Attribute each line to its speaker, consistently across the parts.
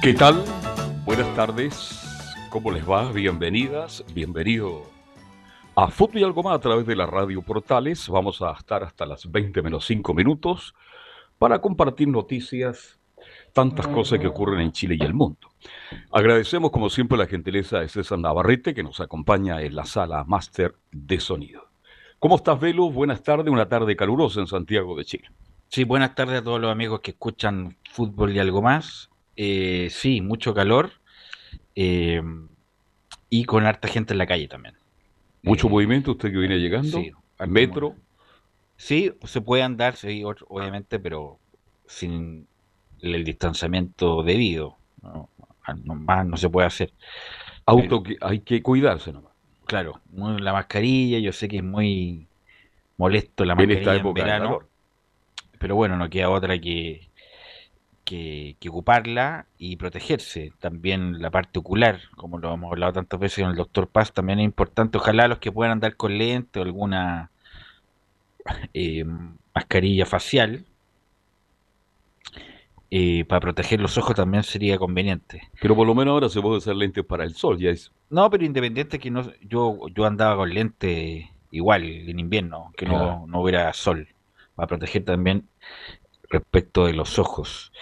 Speaker 1: ¿Qué tal? Buenas tardes. ¿Cómo les va? Bienvenidas, bienvenido a Fútbol y Algo Más a través de la radio Portales. Vamos a estar hasta las 20 menos 5 minutos para compartir noticias, tantas cosas que ocurren en Chile y el mundo. Agradecemos como siempre la gentileza de César Navarrete que nos acompaña en la sala máster de sonido. ¿Cómo estás, Velo? Buenas tardes, una tarde calurosa en Santiago de Chile.
Speaker 2: Sí, buenas tardes a todos los amigos que escuchan fútbol y algo más. Eh, sí, mucho calor eh, y con harta gente en la calle también.
Speaker 1: ¿Mucho eh, movimiento usted que viene llegando? Sí. ¿Metro?
Speaker 2: Sí, se puede andar, sí, obviamente, pero sin el distanciamiento debido. No, más no se puede hacer.
Speaker 1: Auto que hay que cuidarse nomás.
Speaker 2: Claro, la mascarilla, yo sé que es muy molesto la mascarilla en, verano, pero bueno, no queda otra que que, ocuparla y protegerse. También la parte ocular, como lo hemos hablado tantas veces con el doctor Paz, también es importante. Ojalá los que puedan andar con lente o alguna eh, mascarilla facial eh, para proteger los ojos también sería conveniente.
Speaker 1: Pero por lo menos ahora se puede usar lentes para el sol, ya es.
Speaker 2: No, pero independiente que no, yo, yo andaba con lente igual en invierno, que no, no hubiera sol, para proteger también respecto de los ojos.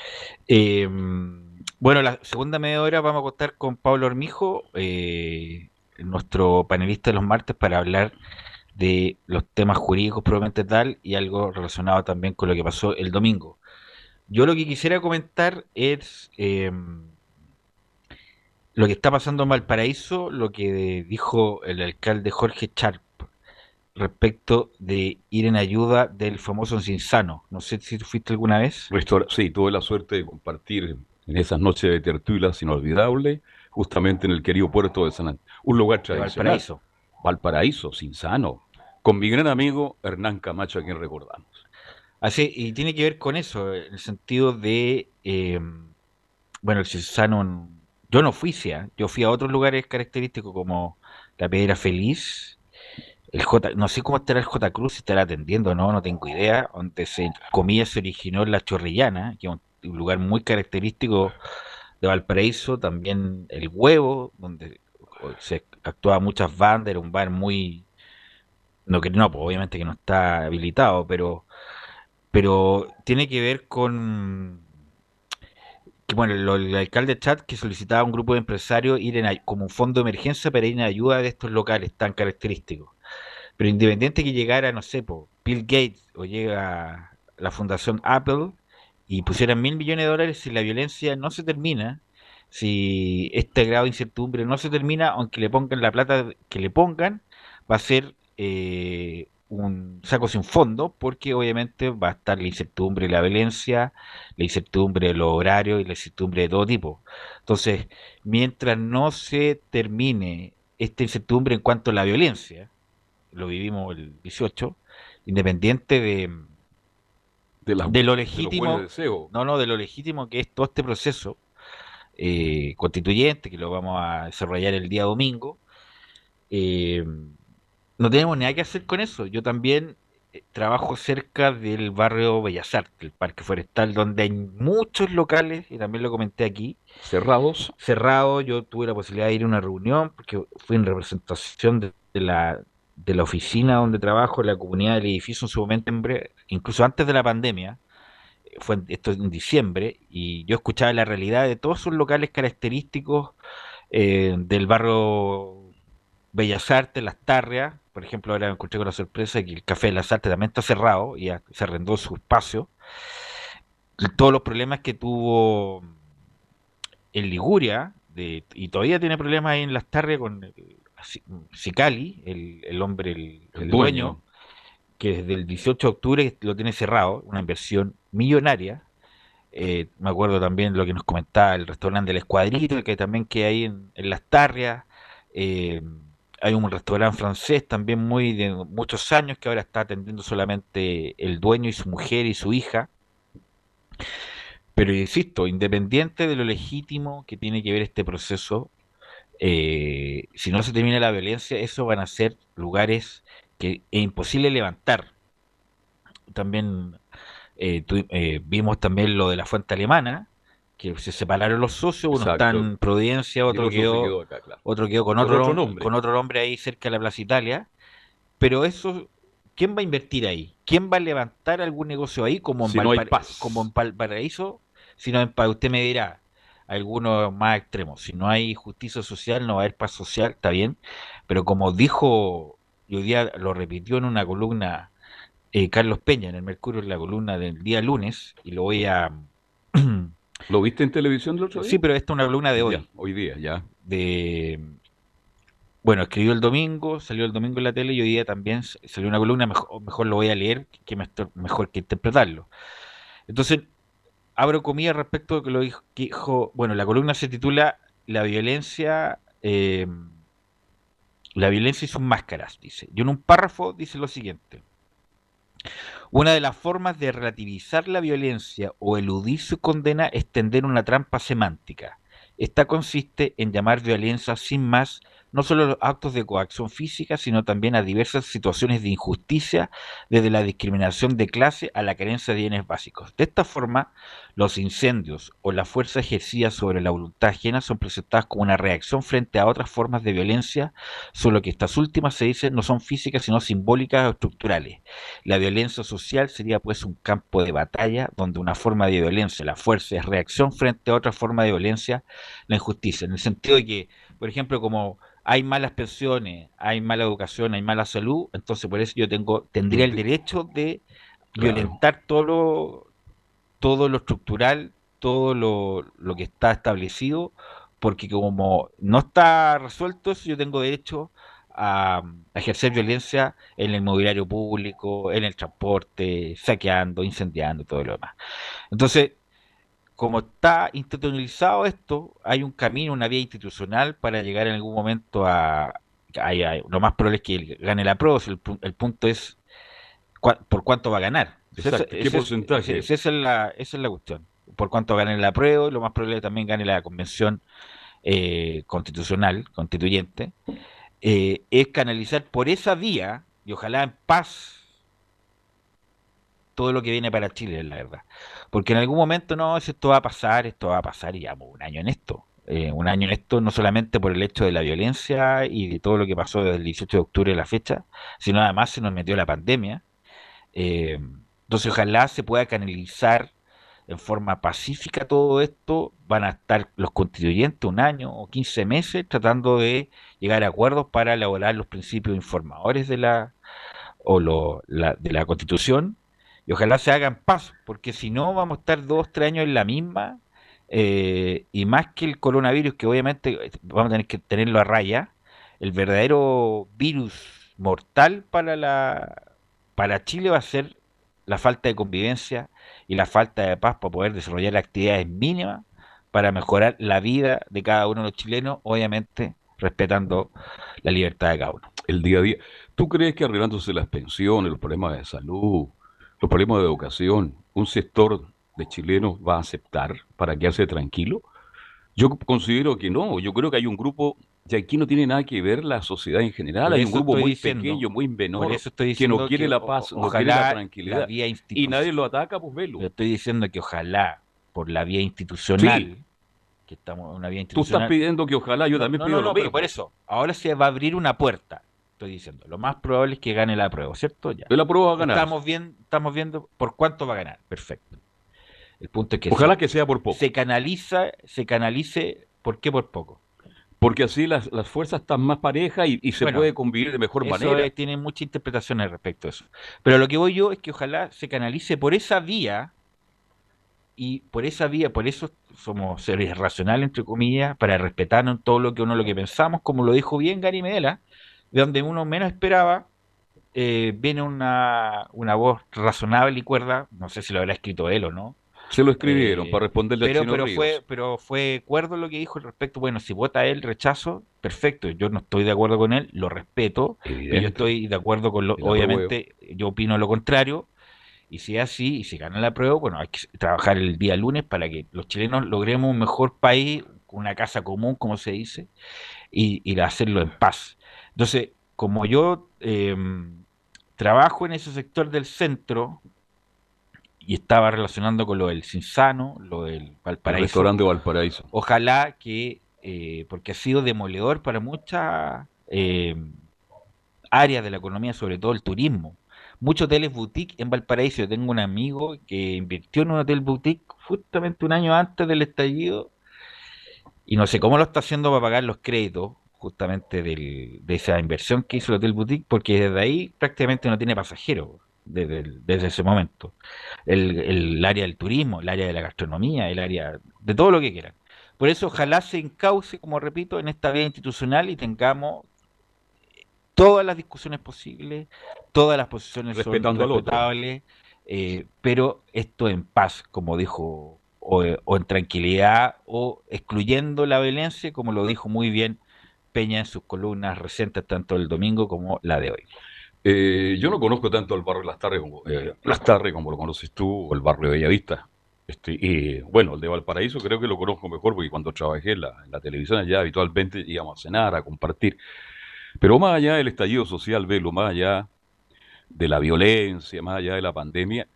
Speaker 2: Em, bueno, la segunda media hora vamos a contar con Pablo Hormijo, eh, nuestro panelista de los martes, para hablar de los temas jurídicos probablemente tal y algo relacionado también con lo que pasó el domingo. Yo lo que quisiera comentar es em, lo que está pasando en Valparaíso, lo que dijo el alcalde Jorge Charp respecto de ir en ayuda del famoso Cinsano. No sé si tú fuiste alguna vez.
Speaker 1: Sí, tuve la suerte de compartir en esas noches de tertulias inolvidables, justamente en el querido puerto de San Antonio, un lugar tradicional. Valparaíso. Valparaíso, Cinsano, con mi gran amigo Hernán Camacho, a quien recordamos.
Speaker 2: Así, y tiene que ver con eso, en el sentido de, eh, bueno, el Cinsano, yo no fui, yo fui a otros lugares característicos como la Piedra Feliz, el J, no sé cómo estará el J Cruz, si estará atendiendo, no, no tengo idea. Donde se comía se originó en la Chorrillana, que es un lugar muy característico de Valparaíso. También el Huevo, donde se actuaba muchas bandas, era un bar muy. No, que no, pues, obviamente que no está habilitado, pero, pero tiene que ver con que bueno, el, alcalde Chat que solicitaba a un grupo de empresarios ir en, como un fondo de emergencia para ir en ayuda de estos locales tan característicos. Pero independiente que llegara, no sé, Bill Gates o llega la fundación Apple y pusieran mil millones de dólares, si la violencia no se termina, si este grado de incertidumbre no se termina, aunque le pongan la plata que le pongan, va a ser eh, un saco sin fondo, porque obviamente va a estar la incertidumbre de la violencia, la incertidumbre de los horarios y la incertidumbre de todo tipo. Entonces, mientras no se termine esta incertidumbre en cuanto a la violencia, lo vivimos el 18, independiente de, de, lo legítimo, no, no, de lo legítimo que es todo este proceso eh, constituyente, que lo vamos a desarrollar el día domingo, eh, no tenemos nada que hacer con eso. Yo también eh, trabajo cerca del barrio Bellas Artes, el Parque Forestal, donde hay muchos locales, y también lo comenté aquí.
Speaker 1: Cerrados.
Speaker 2: Cerrados, yo tuve la posibilidad de ir a una reunión, porque fui en representación de la, de la oficina donde trabajo, la comunidad del edificio en su momento, incluso antes de la pandemia, fue esto en diciembre, y yo escuchaba la realidad de todos sus locales característicos eh, del barrio Bellas Artes, Las Tarrias, por ejemplo, ahora me encontré con la sorpresa de que el Café de las Artes también está cerrado, y se arrendó su espacio. todos los problemas que tuvo en Liguria, y todavía tiene problemas ahí en Las Tarrias con Sicali, el, el hombre, el, dueño, que desde el 18 de octubre lo tiene cerrado, una inversión millonaria. Eh, me acuerdo también lo que nos comentaba el restaurante del Escuadrito, que también que hay en, Las Tarrias. Eh, hay un restaurante francés también muy de muchos años que ahora está atendiendo solamente el dueño y su mujer y su hija. Pero insisto, independiente de lo legítimo que tiene que ver este proceso, eh, si no se termina la violencia, eso van a ser lugares que es imposible levantar. También eh, eh, vimos también lo de la fuente alemana, que se separaron los socios, uno está en Providencia, otro, quedó, otro quedó con otro, nombre. con otro nombre ahí cerca de la Plaza Italia. Pero eso, ¿quién va a invertir ahí? ¿Quién va a levantar algún negocio ahí como en,
Speaker 1: si
Speaker 2: como en Valparaíso? Si no, usted me dirá, algunos más extremos. Si no hay justicia social, no va a haber paz social, está bien. Pero como dijo, y hoy día lo repitió en una columna eh, Carlos Peña en el Mercurio, en la columna del día lunes, y lo voy a
Speaker 1: ¿Lo viste en televisión el otro día?
Speaker 2: Sí, pero esta es una columna de hoy.
Speaker 1: hoy día, ya.
Speaker 2: De bueno, escribió el domingo, salió el domingo en la tele y hoy día también salió una columna, mejor, mejor lo voy a leer que mejor que interpretarlo. Entonces, abro comillas respecto de lo que dijo, bueno, la columna se titula La violencia, eh, la violencia y sus máscaras, dice. Y en un párrafo dice lo siguiente. Una de las formas de relativizar la violencia o eludir su condena es tender una trampa semántica. Esta consiste en llamar violencia sin más no solo los actos de coacción física, sino también a diversas situaciones de injusticia, desde la discriminación de clase a la carencia de bienes básicos. De esta forma, los incendios o la fuerza ejercida sobre la voluntad ajena son presentadas como una reacción frente a otras formas de violencia, solo que estas últimas se dice no son físicas, sino simbólicas o estructurales. La violencia social sería pues un campo de batalla donde una forma de violencia, la fuerza, es reacción frente a otra forma de violencia, la injusticia, en el sentido de que, por ejemplo, como hay malas pensiones, hay mala educación, hay mala salud, entonces por eso yo tengo tendría el derecho de violentar todo lo, todo lo estructural, todo lo, lo que está establecido, porque como no está resuelto eso, yo tengo derecho a, a, ejercer violencia en el mobiliario público, en el transporte, saqueando, incendiando, todo lo demás. Entonces, como está institucionalizado esto, hay un camino, una vía institucional para llegar en algún momento a... lo más probable es que gane la prueba, el, punto es por cuánto va a ganar.
Speaker 1: ¿Qué porcentaje?
Speaker 2: esa, es la, esa es la cuestión. Por cuánto gane la prueba y lo más probable es que también gane la convención eh, constitucional, constituyente. Eh, es canalizar por esa vía, y ojalá en paz, todo lo que viene para Chile, la verdad. Porque en algún momento no, esto va a pasar, esto va a pasar y llevamos un año en esto. Eh, un año en esto no solamente por el hecho de la violencia y de todo lo que pasó desde el 18 de octubre de la fecha, sino además se nos metió la pandemia. Eh, entonces ojalá se pueda canalizar en forma pacífica todo esto. Van a estar los constituyentes un año o 15 meses tratando de llegar a acuerdos para elaborar los principios informadores de la o lo, de la constitución y ojalá se hagan paso, porque si no vamos a estar dos, tres años en la misma, eh, y más que el coronavirus, que obviamente eh, vamos a tener que tenerlo a raya, el verdadero virus mortal para, la, para Chile va a ser la falta de convivencia y la falta de paz para poder desarrollar actividades mínimas para mejorar la vida de cada uno de los chilenos, obviamente respetando la libertad de cada uno.
Speaker 1: El día a día. ¿Tú crees que arreglándose las pensiones, los problemas de salud, los problemas de educación, un sector de chilenos va a aceptar para quedarse tranquilo? Yo considero que no, yo creo que hay un grupo, y aquí no tiene nada que ver la sociedad en general, hay un grupo muy pequeño, muy menor, que no quiere la paz, no quiere la tranquilidad, y nadie lo ataca, pues velo.
Speaker 2: Yo estoy diciendo que ojalá, por la vía institucional, que estamos en una vía institucional...
Speaker 1: Tú estás pidiendo que ojalá, yo también pido
Speaker 2: lo mismo. por eso, ahora se va a abrir una puerta, estoy diciendo. Lo más probable es que gane la prueba, ¿cierto? Ya.
Speaker 1: La prueba va a ganar.
Speaker 2: Estamos, bien, estamos viendo por cuánto va a ganar. Perfecto. El punto es que
Speaker 1: Ojalá que sea por poco.
Speaker 2: Se canaliza, se canalice, ¿por qué por poco?
Speaker 1: Porque así las, fuerzas están más parejas y, se puede convivir de mejor manera.
Speaker 2: tiene mucha interpretación al respecto de eso. Pero lo que voy yo es que ojalá se canalice por esa vía y por esa vía, por eso somos seres racionales, entre comillas, para respetarnos todo lo que uno lo que pensamos, como lo dijo bien Gary Medela, de donde uno menos esperaba, eh, viene una, una voz razonable y cuerda, no sé si lo habrá escrito él o no,
Speaker 1: Se lo escribieron
Speaker 2: Eh,
Speaker 1: para responderle
Speaker 2: pero,
Speaker 1: a Chino
Speaker 2: pero
Speaker 1: Ríos.
Speaker 2: fue, pero fue cuerdo lo que dijo al respecto. Bueno, si vota él rechazo, perfecto. Yo no estoy de acuerdo con él, lo respeto. Pero yo estoy de acuerdo con lo, obviamente, yo opino lo contrario. Y si es así, y si gana la prueba, bueno, hay que trabajar el día lunes para que los chilenos logremos un mejor país, una casa común, como se dice, y, y hacerlo en paz. Entonces, como yo eh, trabajo en ese sector del centro y estaba relacionando con lo del Cinsano, lo del
Speaker 1: el
Speaker 2: Valparaíso,
Speaker 1: restaurante Valparaíso.
Speaker 2: Ojalá que, eh, porque ha sido demoledor para muchas eh, áreas de la economía, sobre todo el turismo. Muchos hoteles boutique en Valparaíso. Yo tengo un amigo que invirtió en un hotel boutique justamente un año antes del estallido y no sé cómo lo está haciendo para pagar los créditos justamente del- de esa inversión que hizo el hotel boutique, porque desde ahí prácticamente no tiene pasajeros desde, ese momento. El, el área del turismo, el área de la gastronomía, el área de todo lo que quieran. Por eso ojalá se encauce, como repito, en esta vía institucional y tengamos todas las discusiones posibles, todas las posiciones son
Speaker 1: Respetando otro.
Speaker 2: respetables, eh, pero esto en paz, como dijo, o, o en tranquilidad, o excluyendo la violencia, como lo dijo muy bien Peña en sus columnas recientes, tanto el domingo como la de hoy.
Speaker 1: Eh, yo no conozco tanto el barrio Las Tarres como, eh, Las Tarres como lo conoces tú, o el barrio de Bellavista. Este, y bueno, el de Valparaíso creo que lo conozco mejor porque cuando trabajé en la, en la televisión allá habitualmente íbamos a cenar, a compartir. Pero más allá del estallido social, Velo, más allá de la violencia, más allá de la pandemia,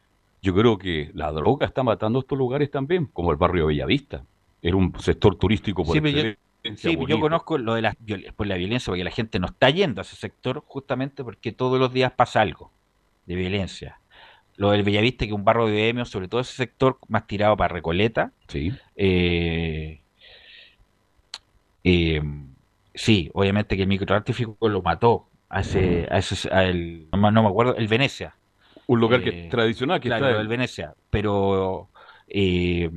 Speaker 1: yo creo que la droga está matando estos lugares también, como el barrio de Bellavista. Era un sector turístico por
Speaker 2: Sí,
Speaker 1: excelencia.
Speaker 2: Sí, yo
Speaker 1: bonito.
Speaker 2: conozco lo de la, por la violencia, porque la gente no está yendo a ese sector justamente porque todos los días pasa algo de violencia. Lo del Bellavista, que es un barrio de bohemios, sobre todo ese sector más tirado para Recoleta,
Speaker 1: Sí.
Speaker 2: eh, eh, sí, obviamente que el microtráfico lo mató a ese, a ese, a el- no, me no me acuerdo, el Venecia.
Speaker 1: Un lugar que
Speaker 2: Eh,
Speaker 1: es tradicional, que
Speaker 2: Claro,
Speaker 1: está
Speaker 2: el Venecia. Pero eh,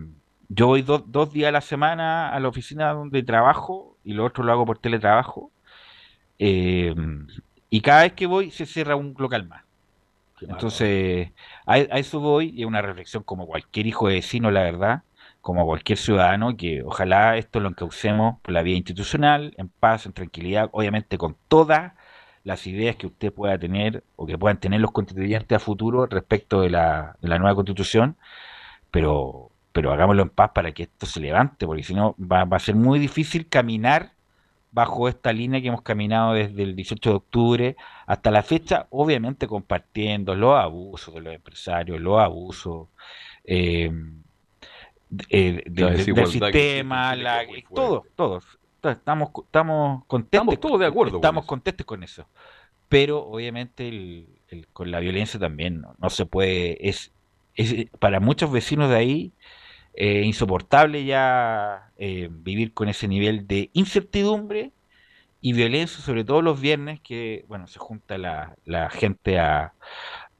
Speaker 2: yo voy dos, dos días a la semana a la oficina donde trabajo y lo otro lo hago por teletrabajo. Eh, y cada vez que voy se cierra un local más. Entonces, a, a eso voy y es una reflexión como cualquier hijo de vecino, la verdad, como cualquier ciudadano, que ojalá esto lo encaucemos por la vía institucional, en paz, en tranquilidad, obviamente con todas las ideas que usted pueda tener o que puedan tener los constituyentes a futuro respecto de la, de la nueva constitución, pero, pero hagámoslo en paz para que esto se levante, porque si no va, va a ser muy difícil caminar bajo esta línea que hemos caminado desde el 18 de octubre hasta la fecha, obviamente compartiendo los abusos de los empresarios, los abusos eh, de- eh, de-
Speaker 1: La
Speaker 2: de- del sistema, la-
Speaker 1: fuerte.
Speaker 2: todos, todos. Estamos, estamos contentos.
Speaker 1: Estamos todos de acuerdo con
Speaker 2: Estamos contentos con eso. Pero obviamente el- el- con la violencia también no, no se puede, es, es para muchos vecinos de ahí eh, insoportable ya eh, vivir con ese nivel de incertidumbre y violencia, sobre todo los viernes, que bueno, se junta la, la gente a,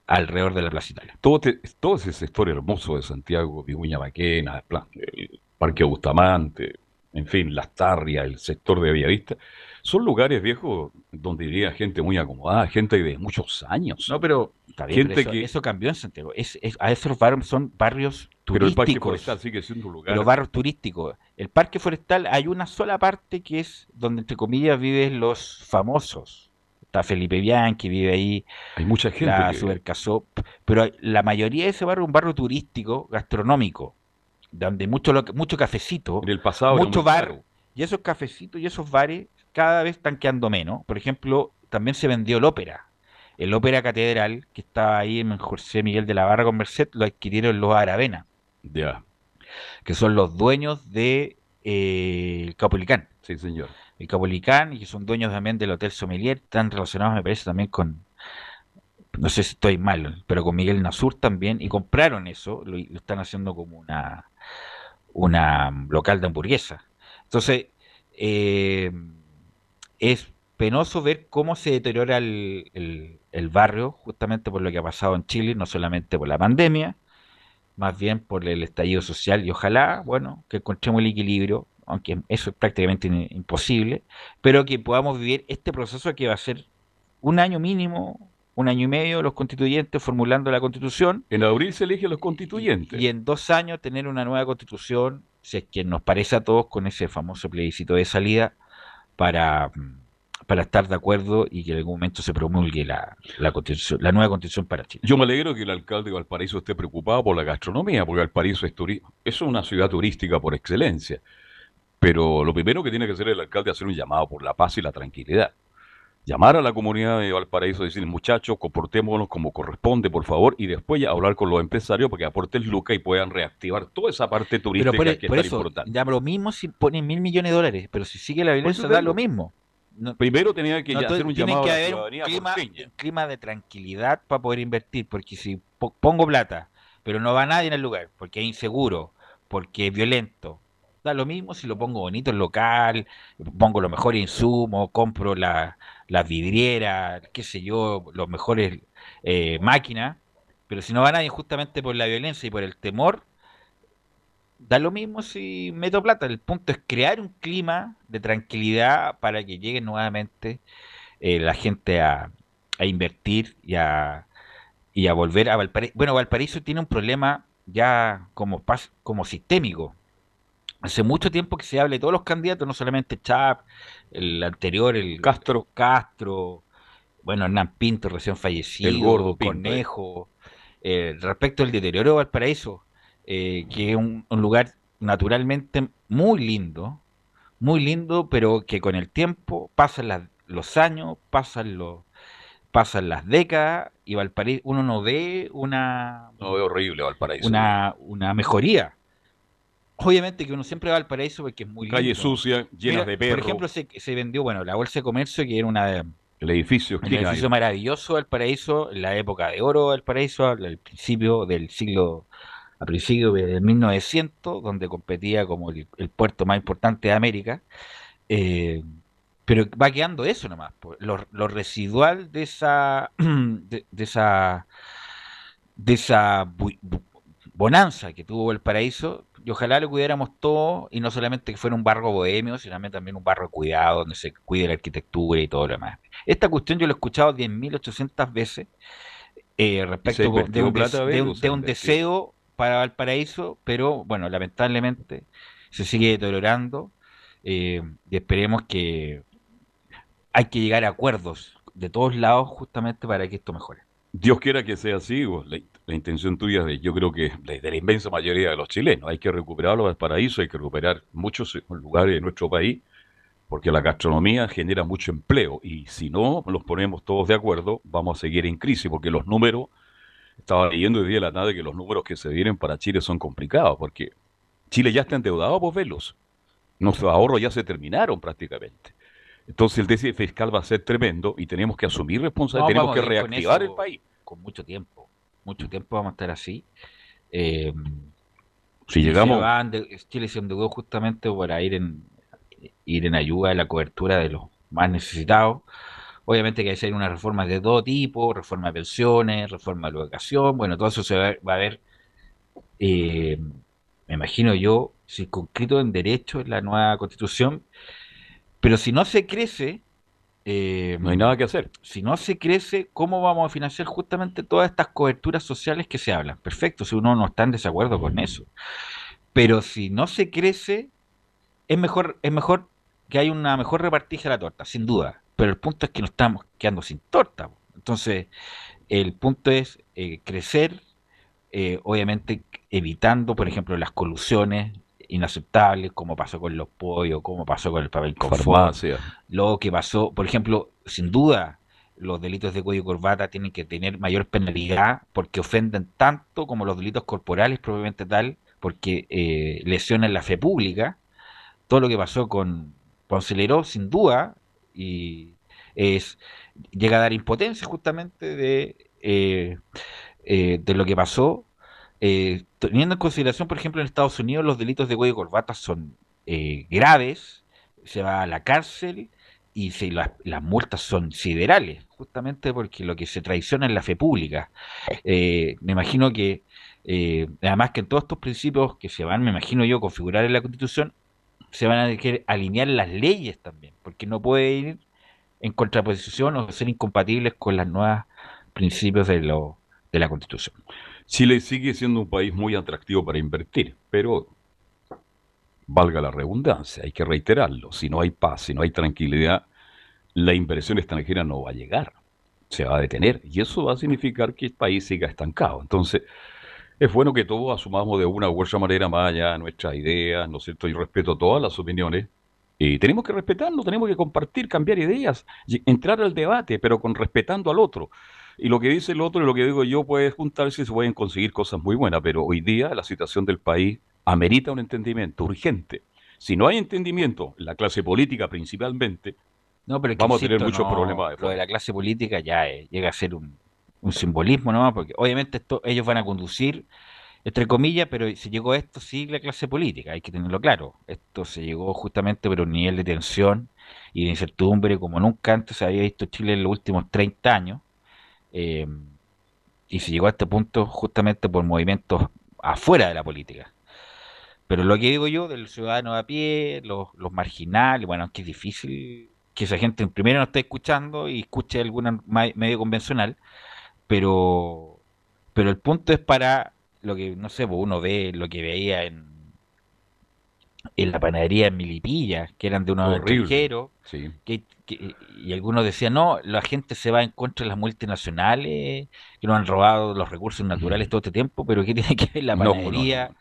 Speaker 2: alrededor de la Plaza Italia.
Speaker 1: todo, te- todo ese sector hermoso de Santiago, Vicuña Maquena, el Parque Bustamante, en fin, Las Tarrias, el sector de Bellavista, son lugares viejos donde iría gente muy acomodada, gente de muchos años.
Speaker 2: No, pero está bien,
Speaker 1: Gente
Speaker 2: pero eso,
Speaker 1: que-
Speaker 2: eso cambió en Santiago. Es, es- a esos barrios son barrios
Speaker 1: pero el Parque
Speaker 2: turísticos.
Speaker 1: Forestal sigue siendo un lugar.
Speaker 2: Pero barrios turísticos. El parque forestal hay una sola parte que es donde, entre comillas, viven los famosos. Está Felipe Bianchi, vive ahí,
Speaker 1: Hay mucha gente
Speaker 2: la
Speaker 1: que-
Speaker 2: Supercasop. Pero la mayoría de ese barrio es un barrio turístico, gastronómico, donde mucho, mucho cafecito,
Speaker 1: en el pasado
Speaker 2: mucho bar,
Speaker 1: caro.
Speaker 2: y esos cafecitos y esos bares cada vez están quedando menos. Por ejemplo, también se vendió el ópera. El ópera catedral, que estaba ahí en José Miguel de la Barra con Merced, lo adquirieron los Aravena,
Speaker 1: Ya,
Speaker 2: que son los dueños de eh, Capolicán.
Speaker 1: sí, señor.
Speaker 2: El Capolicán, y que son dueños también del Hotel Sommelier, están relacionados, me parece, también con, no sé si estoy mal, pero con Miguel Nasur también, y compraron eso, lo, lo están haciendo como una, una local de hamburguesa. Entonces, eh, es penoso ver cómo se deteriora el, el- el barrio, justamente por lo que ha pasado en Chile, no solamente por la pandemia, más bien por el estallido social, y ojalá, bueno, que encontremos el equilibrio, aunque eso es prácticamente imposible, pero que podamos vivir este proceso que va a ser un año mínimo un año y medio los constituyentes formulando la constitución.
Speaker 1: En abril se eligen los constituyentes.
Speaker 2: Y, en dos años tener una nueva constitución, si es que nos parece a todos con ese famoso plebiscito de salida, para, para estar de acuerdo y que en algún momento se promulgue la, la, constitución, la nueva constitución para Chile.
Speaker 1: Yo me alegro que el alcalde de Valparaíso esté preocupado por la gastronomía, porque Valparaíso es, es una ciudad turística por excelencia. Pero lo primero que tiene que hacer el alcalde es hacer un llamado por la paz y la tranquilidad llamar a la comunidad de Valparaíso y decir, muchachos, comportémonos como corresponde, por favor, y después ya hablar con los empresarios para que aporten lucas y puedan reactivar toda esa parte turística
Speaker 2: pero
Speaker 1: que
Speaker 2: es tan importante. Ya lo mismo si ponen mil millones de dólares, pero si sigue la violencia da lo mismo.
Speaker 1: Primero tenía que hacer un llamado
Speaker 2: que haber un clima, un clima de tranquilidad para poder invertir, porque si pongo plata, pero no va nadie en el lugar, porque es inseguro, porque es violento, da lo mismo si lo pongo bonito en local, pongo los mejores insumos, compro la, las vidrieras, qué sé yo, los mejores eh, máquinas, pero si no va nadie justamente por la violencia y por el temor, da lo mismo si meto plata. El punto es crear un clima de tranquilidad para que llegue nuevamente eh, la gente a, a invertir y a, y a volver a Valparaíso. Bueno, Valparaíso tiene un problema ya como, como sistémico hace mucho tiempo que se habla de todos los candidatos, no solamente Chap, el anterior, el Castro, Castro, bueno, Hernán Pinto, recién fallecido, el gordo Conejo, eh, respecto al deterioro de Valparaíso, eh, que es un, lugar naturalmente muy lindo, muy lindo, pero que con el tiempo pasan los años, pasan los pasan las décadas y Valparaíso uno no ve una
Speaker 1: no ve horrible Valparaíso.
Speaker 2: una, una mejoría Obviamente que uno siempre va al paraíso porque es muy
Speaker 1: lindo. Calle sucia, llenas de perros.
Speaker 2: Por ejemplo, se, se, vendió, bueno, la bolsa de comercio, que era una
Speaker 1: el edificio,
Speaker 2: el edificio maravilloso del paraíso, en la época de oro del paraíso, al principio del siglo, a principios del 1900, donde competía como el, puerto más importante de América. Eh, pero va quedando eso nomás, lo, residual de esa, de, esa, de esa bonanza que tuvo el paraíso y ojalá lo cuidáramos todo, y no solamente que fuera un barro bohemio, sino también un barro cuidado, donde se cuide la arquitectura y todo lo demás. Esta cuestión yo lo he escuchado 10.800 veces eh, respecto de, un, deseo para Valparaíso, pero bueno, lamentablemente se sigue deteriorando eh, y esperemos que hay que llegar a acuerdos de todos lados justamente para que esto mejore.
Speaker 1: Dios quiera que sea así, la, la intención tuya de, yo creo que de, la inmensa mayoría de los chilenos, hay que recuperar los paraísos, hay que recuperar muchos lugares de nuestro país, porque la gastronomía genera mucho empleo y si no los ponemos todos de acuerdo, vamos a seguir en crisis, porque los números, estaba leyendo hoy día la nada que los números que se vienen para Chile son complicados, porque Chile ya está endeudado, por verlos. Nuestros ahorros ya se terminaron prácticamente. Entonces el déficit fiscal va a ser tremendo y tenemos que asumir responsabilidad, tenemos que reactivar el país.
Speaker 2: Con mucho tiempo, mucho tiempo vamos a estar así. Eh,
Speaker 1: si llegamos...
Speaker 2: Chile se endeudó justamente para ir en, ir en ayuda de la cobertura de los más necesitados. Obviamente que hay que hacer una reforma de todo tipo, reforma de pensiones, reforma de educación, bueno, todo eso se va, a ver, eh, me imagino yo, circunscrito en derecho en la nueva constitución, pero si no se crece...
Speaker 1: Eh, no hay nada que hacer.
Speaker 2: Si no se crece, ¿cómo vamos a financiar justamente todas estas coberturas sociales que se hablan? Perfecto, si uno no está en desacuerdo con eso. Pero si no se crece, es mejor, es mejor que haya una mejor repartija de la torta, sin duda. Pero el punto es que nos estamos quedando sin torta. Entonces, el punto es eh, crecer, eh, obviamente evitando, por ejemplo, las colusiones, inaceptables, como pasó con los pollos, como pasó con el papel confort, lo que pasó, por ejemplo, sin duda, los delitos de cuello y corbata tienen que tener mayor penalidad porque ofenden tanto como los delitos corporales propiamente tal, porque eh, lesionan la fe pública. Todo lo que pasó con Ponceleró, sin duda, y es llega a dar impotencia justamente de, eh, eh, de lo que pasó eh, teniendo en consideración, por ejemplo, en Estados Unidos los delitos de cuello y corbata son eh, graves, se va a la cárcel y las, multas son siderales, justamente porque lo que se traiciona es la fe pública. Eh, me imagino que, además que en todos estos principios que se van, me imagino yo, configurar en la Constitución, se van a querer alinear las leyes también, porque no puede ir en contraposición o ser incompatibles con las nuevas principios de, lo, de la Constitución.
Speaker 1: Chile sigue siendo un país muy atractivo para invertir, pero valga la redundancia, hay que reiterarlo, si no hay paz, si no hay tranquilidad, la inversión extranjera no va a llegar, se va a detener y eso va a significar que el país siga estancado. Entonces, es bueno que todos asumamos de una u otra manera más allá nuestras ideas, ¿no es cierto? Yo respeto todas las opiniones y tenemos que respetarnos, tenemos que compartir, cambiar ideas, entrar al debate, pero con respetando al otro. Y lo que dice el otro y lo que digo yo puede juntarse y se pueden conseguir cosas muy buenas, pero hoy día la situación del país amerita un entendimiento urgente. Si no hay entendimiento, la clase política principalmente,
Speaker 2: no, pero
Speaker 1: vamos a tener muchos problemas.
Speaker 2: lo de la clase política ya llega a ser un, simbolismo, ¿no? Porque obviamente esto, ellos van a conducir, entre comillas, pero si llegó esto, sí, la clase política, hay que tenerlo claro. Esto se llegó justamente por un nivel de tensión y de incertidumbre como nunca antes se había visto Chile en los últimos 30 años. Eh, y se llegó a este punto justamente por movimientos afuera de la política. Pero lo que digo yo del ciudadano a pie, los, marginales, bueno, es que es difícil que esa gente primero no esté escuchando y escuche algún medio convencional, pero, pero el punto es para lo que, no sé, pues uno ve lo que veía en, en la panadería en Milipilla, que eran de unos extranjeros, que, y algunos decían, no, la gente se va en contra de las multinacionales, que nos han robado los recursos naturales todo este tiempo, pero ¿qué tiene que ver la panadería?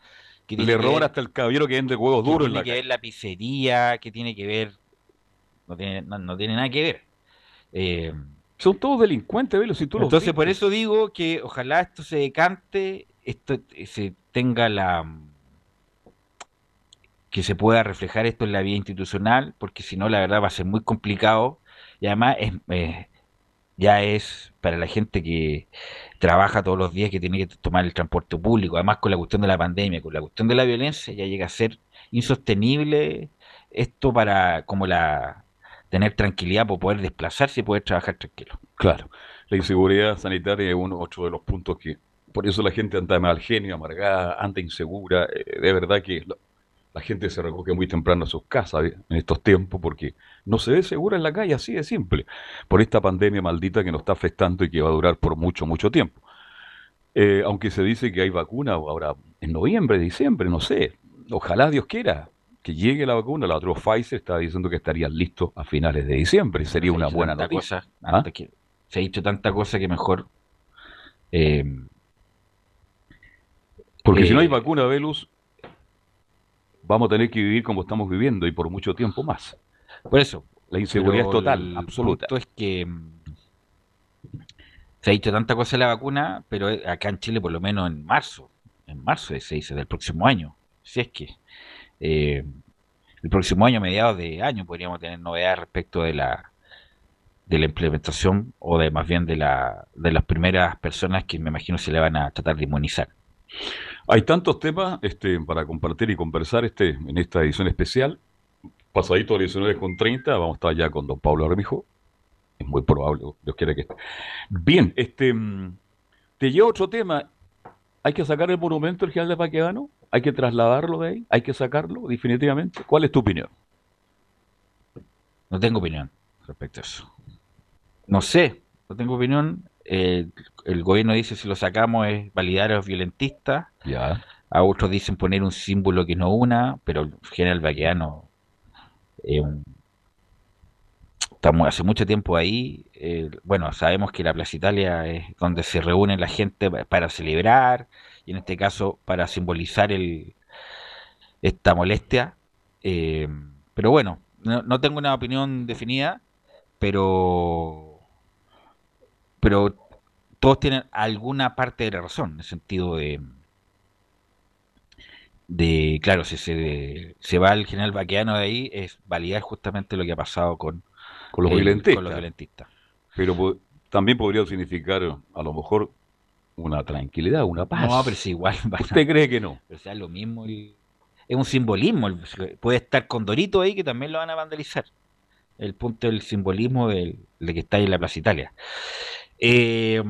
Speaker 1: Le roban hasta el caballero que vende huevos duros
Speaker 2: en la tiene que ver la pizzería, que tiene que ver... No tiene, no, tiene nada que ver.
Speaker 1: Eh, Son todos delincuentes, Velo, si tú
Speaker 2: Entonces, por eso digo que ojalá esto se decante, esto se tenga la que se pueda reflejar esto en la vía institucional, porque si no, la verdad va a ser muy complicado. Y además es, eh, ya es para la gente que trabaja todos los días, que tiene que tomar el transporte público, además con la cuestión de la pandemia, con la cuestión de la violencia, ya llega a ser insostenible esto para como la tener tranquilidad por poder desplazarse y poder trabajar tranquilo.
Speaker 1: Claro, la inseguridad sanitaria es uno otro de los puntos que por eso la gente anda mal genio, amargada, anda insegura, eh, de verdad que la gente se recoge muy temprano a sus casas en estos tiempos porque no se ve segura en la calle, así de simple, por esta pandemia maldita que nos está afectando y que va a durar por mucho, mucho tiempo. Eh, aunque se dice que hay vacuna ahora en noviembre, diciembre, no sé, ojalá Dios quiera que llegue la vacuna, la otra Pfizer está diciendo que estaría listo a finales de diciembre, sería una buena noticia.
Speaker 2: ¿Ah? se ha dicho tanta cosa que mejor... Eh,
Speaker 1: porque si no hay eh, vacuna, Velus, vamos a tener que vivir como estamos viviendo y por mucho tiempo más.
Speaker 2: Por eso.
Speaker 1: La inseguridad es total, absoluta.
Speaker 2: Esto es que mm, se ha dicho tanta cosa de la vacuna, pero acá en Chile por lo menos en marzo, en marzo se dice del próximo año, si es que eh, el próximo año, mediados de año, podríamos tener novedades respecto de la de la implementación o de más bien de la de las primeras personas que me imagino se le van a tratar de inmunizar.
Speaker 1: Hay tantos temas este, para compartir y conversar este, en esta edición especial. Pasadito a 19 con 30, vamos a estar ya con don Pablo Armijo. Es muy probable, Dios quiere que esté. Bien, este, mm, te llevo otro tema. ¿Hay que sacar el monumento del general de Paquedano? ¿Hay que trasladarlo de ahí? ¿Hay que sacarlo definitivamente? ¿Cuál es tu opinión?
Speaker 2: No tengo opinión respecto a eso. No sé, no tengo opinión el gobierno dice si lo sacamos es validar a los violentistas.
Speaker 1: Ya.
Speaker 2: A otros dicen poner un símbolo que no una, pero el general Baqueano estamos hace mucho tiempo ahí. Eh, bueno, sabemos que la Plaza Italia es donde se reúne la gente para celebrar y en este caso para simbolizar el, esta molestia. Eh, pero bueno, no, no tengo una opinión definida, pero pero todos tienen alguna parte de la razón, en el sentido de, de claro, si se, se va el general Baqueano de ahí, es validar justamente lo que ha pasado con,
Speaker 1: con, los, violentistas. Pero también podría significar, a lo mejor, una tranquilidad, una paz.
Speaker 2: No, pero si igual.
Speaker 1: ¿Usted cree que no?
Speaker 2: Pero sea lo mismo. es un simbolismo. Puede estar con Dorito ahí que también lo van a vandalizar. El punto del simbolismo de, de que está ahí en la Plaza Italia. Eh,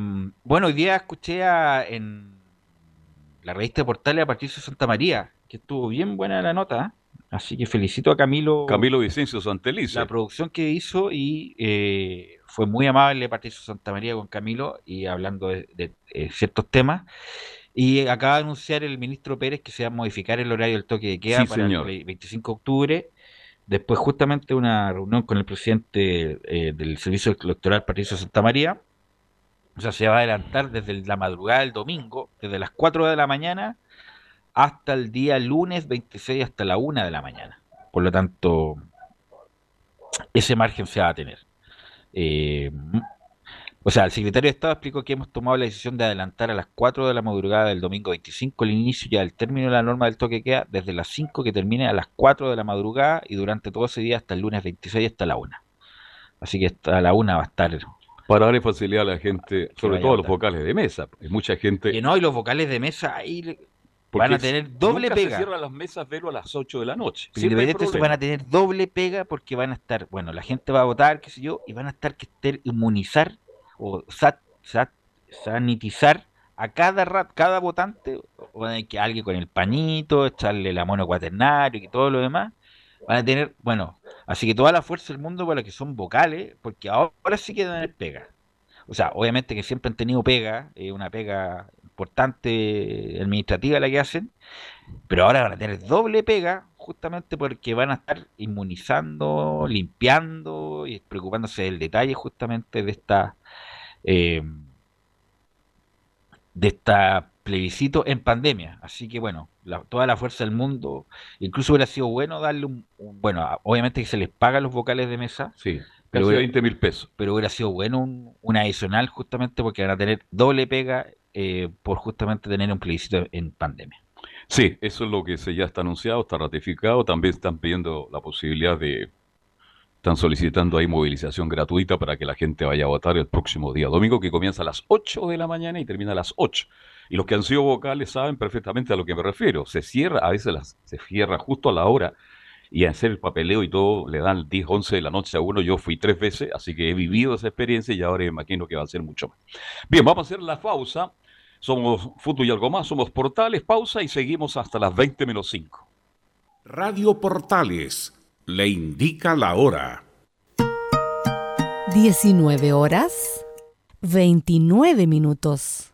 Speaker 2: bueno, hoy día escuché en la revista de Portales a Patricio Santa María, que estuvo bien buena la nota. Así que felicito a Camilo.
Speaker 1: Camilo Vicencio Santelice.
Speaker 2: La producción que hizo y eh, fue muy amable Patricio Santa María con Camilo y hablando de, eh, ciertos temas. Y acaba de anunciar el ministro Pérez que se va a modificar el horario del toque de queda para el 25 de octubre. Después justamente una reunión con el presidente eh, del Servicio Electoral, Patricio Santa María. O sea, se va a adelantar desde la madrugada del domingo, desde las 4 de la mañana hasta el día lunes 26 hasta la 1 de la mañana. Por lo tanto, ese margen se va a tener. Eh, o sea, el secretario de Estado explicó que hemos tomado la decisión de adelantar a las 4 de la madrugada del domingo 25 el inicio ya del término de la norma del toque queda desde las 5 que termine a las 4 de la madrugada y durante todo ese día hasta el lunes 26 hasta la 1. Así que hasta la 1 va a estar.
Speaker 1: Para darle facilidad a la gente, sobre todo a los vocales de mesa. Hay mucha gente.
Speaker 2: Que no, y los vocales de mesa ahí van a tener doble pega. Se
Speaker 1: cierran las mesas velo a las 8 de la noche.
Speaker 2: van a tener doble pega porque van a estar, bueno, la gente va a votar, qué sé yo, y van a estar que estar inmunizar o sanitizar a cada rat, cada votante, o que alguien con el pañito, echarle la mono cuaternario y todo lo demás, van a tener, bueno, así que toda la fuerza del mundo para que son vocales, porque ahora sí que van pega. O sea, obviamente que siempre han tenido pega, eh, una pega importante administrativa la que hacen, pero ahora van a tener doble pega justamente porque van a estar inmunizando, limpiando y preocupándose del detalle justamente de esta eh, de esta plebiscito en pandemia. Así que bueno, toda la fuerza del mundo, incluso hubiera sido bueno darle un, bueno, obviamente que se les paga los vocales de mesa.
Speaker 1: Sí. Pero hubiera, 20 mil pesos.
Speaker 2: Pero hubiera sido bueno un, adicional justamente porque van a tener doble pega eh, por justamente tener un plebiscito en pandemia.
Speaker 1: Sí, eso es lo que se ya está anunciado, está ratificado. También están pidiendo la posibilidad de están solicitando ahí movilización gratuita para que la gente vaya a votar el próximo día domingo, que comienza a las 8 de la mañana y termina a las 8. Y los que han sido vocales saben perfectamente a lo que me refiero. Se cierra, a veces las, se cierra justo a la hora y a hacer el papeleo y todo le dan 10, 11 de la noche a uno. Yo fui tres veces, así que he vivido esa experiencia y ahora imagino que va a ser mucho más. Bien, vamos a hacer la pausa. Somos Fútbol y algo más, somos Portales, pausa y seguimos hasta las 20 menos 5.
Speaker 3: Radio Portales le indica la hora.
Speaker 4: 19 horas 29 minutos.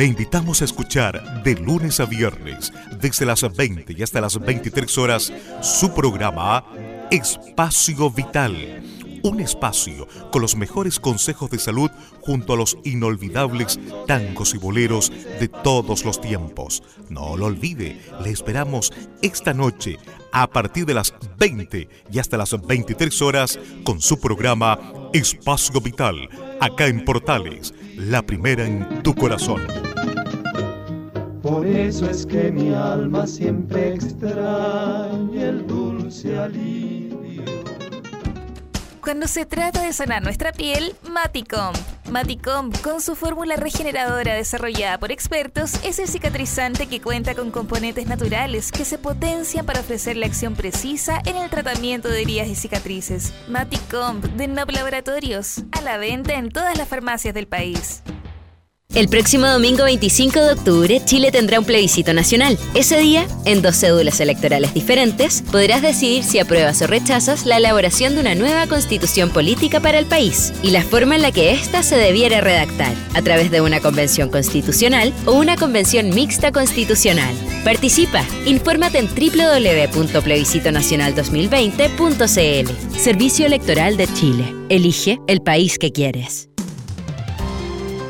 Speaker 5: Le invitamos a escuchar de lunes a viernes, desde las 20 y hasta las 23 horas, su programa Espacio Vital. Un espacio con los mejores consejos de salud junto a los inolvidables tangos y boleros de todos los tiempos. No lo olvide, le esperamos esta noche a partir de las 20 y hasta las 23 horas con su programa Espacio Vital, acá en Portales, la primera en tu corazón.
Speaker 6: Por eso es que mi alma siempre extraña el dulce alivio.
Speaker 7: Cuando se trata de sanar nuestra piel, Maticom. Maticom, con su fórmula regeneradora desarrollada por expertos, es el cicatrizante que cuenta con componentes naturales que se potencian para ofrecer la acción precisa en el tratamiento de heridas y cicatrices. Maticom de Nob Laboratorios, a la venta en todas las farmacias del país.
Speaker 8: El próximo domingo 25 de octubre, Chile tendrá un plebiscito nacional. Ese día, en dos cédulas electorales diferentes, podrás decidir si apruebas o rechazas la elaboración de una nueva constitución política para el país y la forma en la que ésta se debiera redactar, a través de una convención constitucional o una convención mixta constitucional. Participa. Infórmate en www.plebiscitonacional2020.cl. Servicio Electoral de Chile. Elige el país que quieres.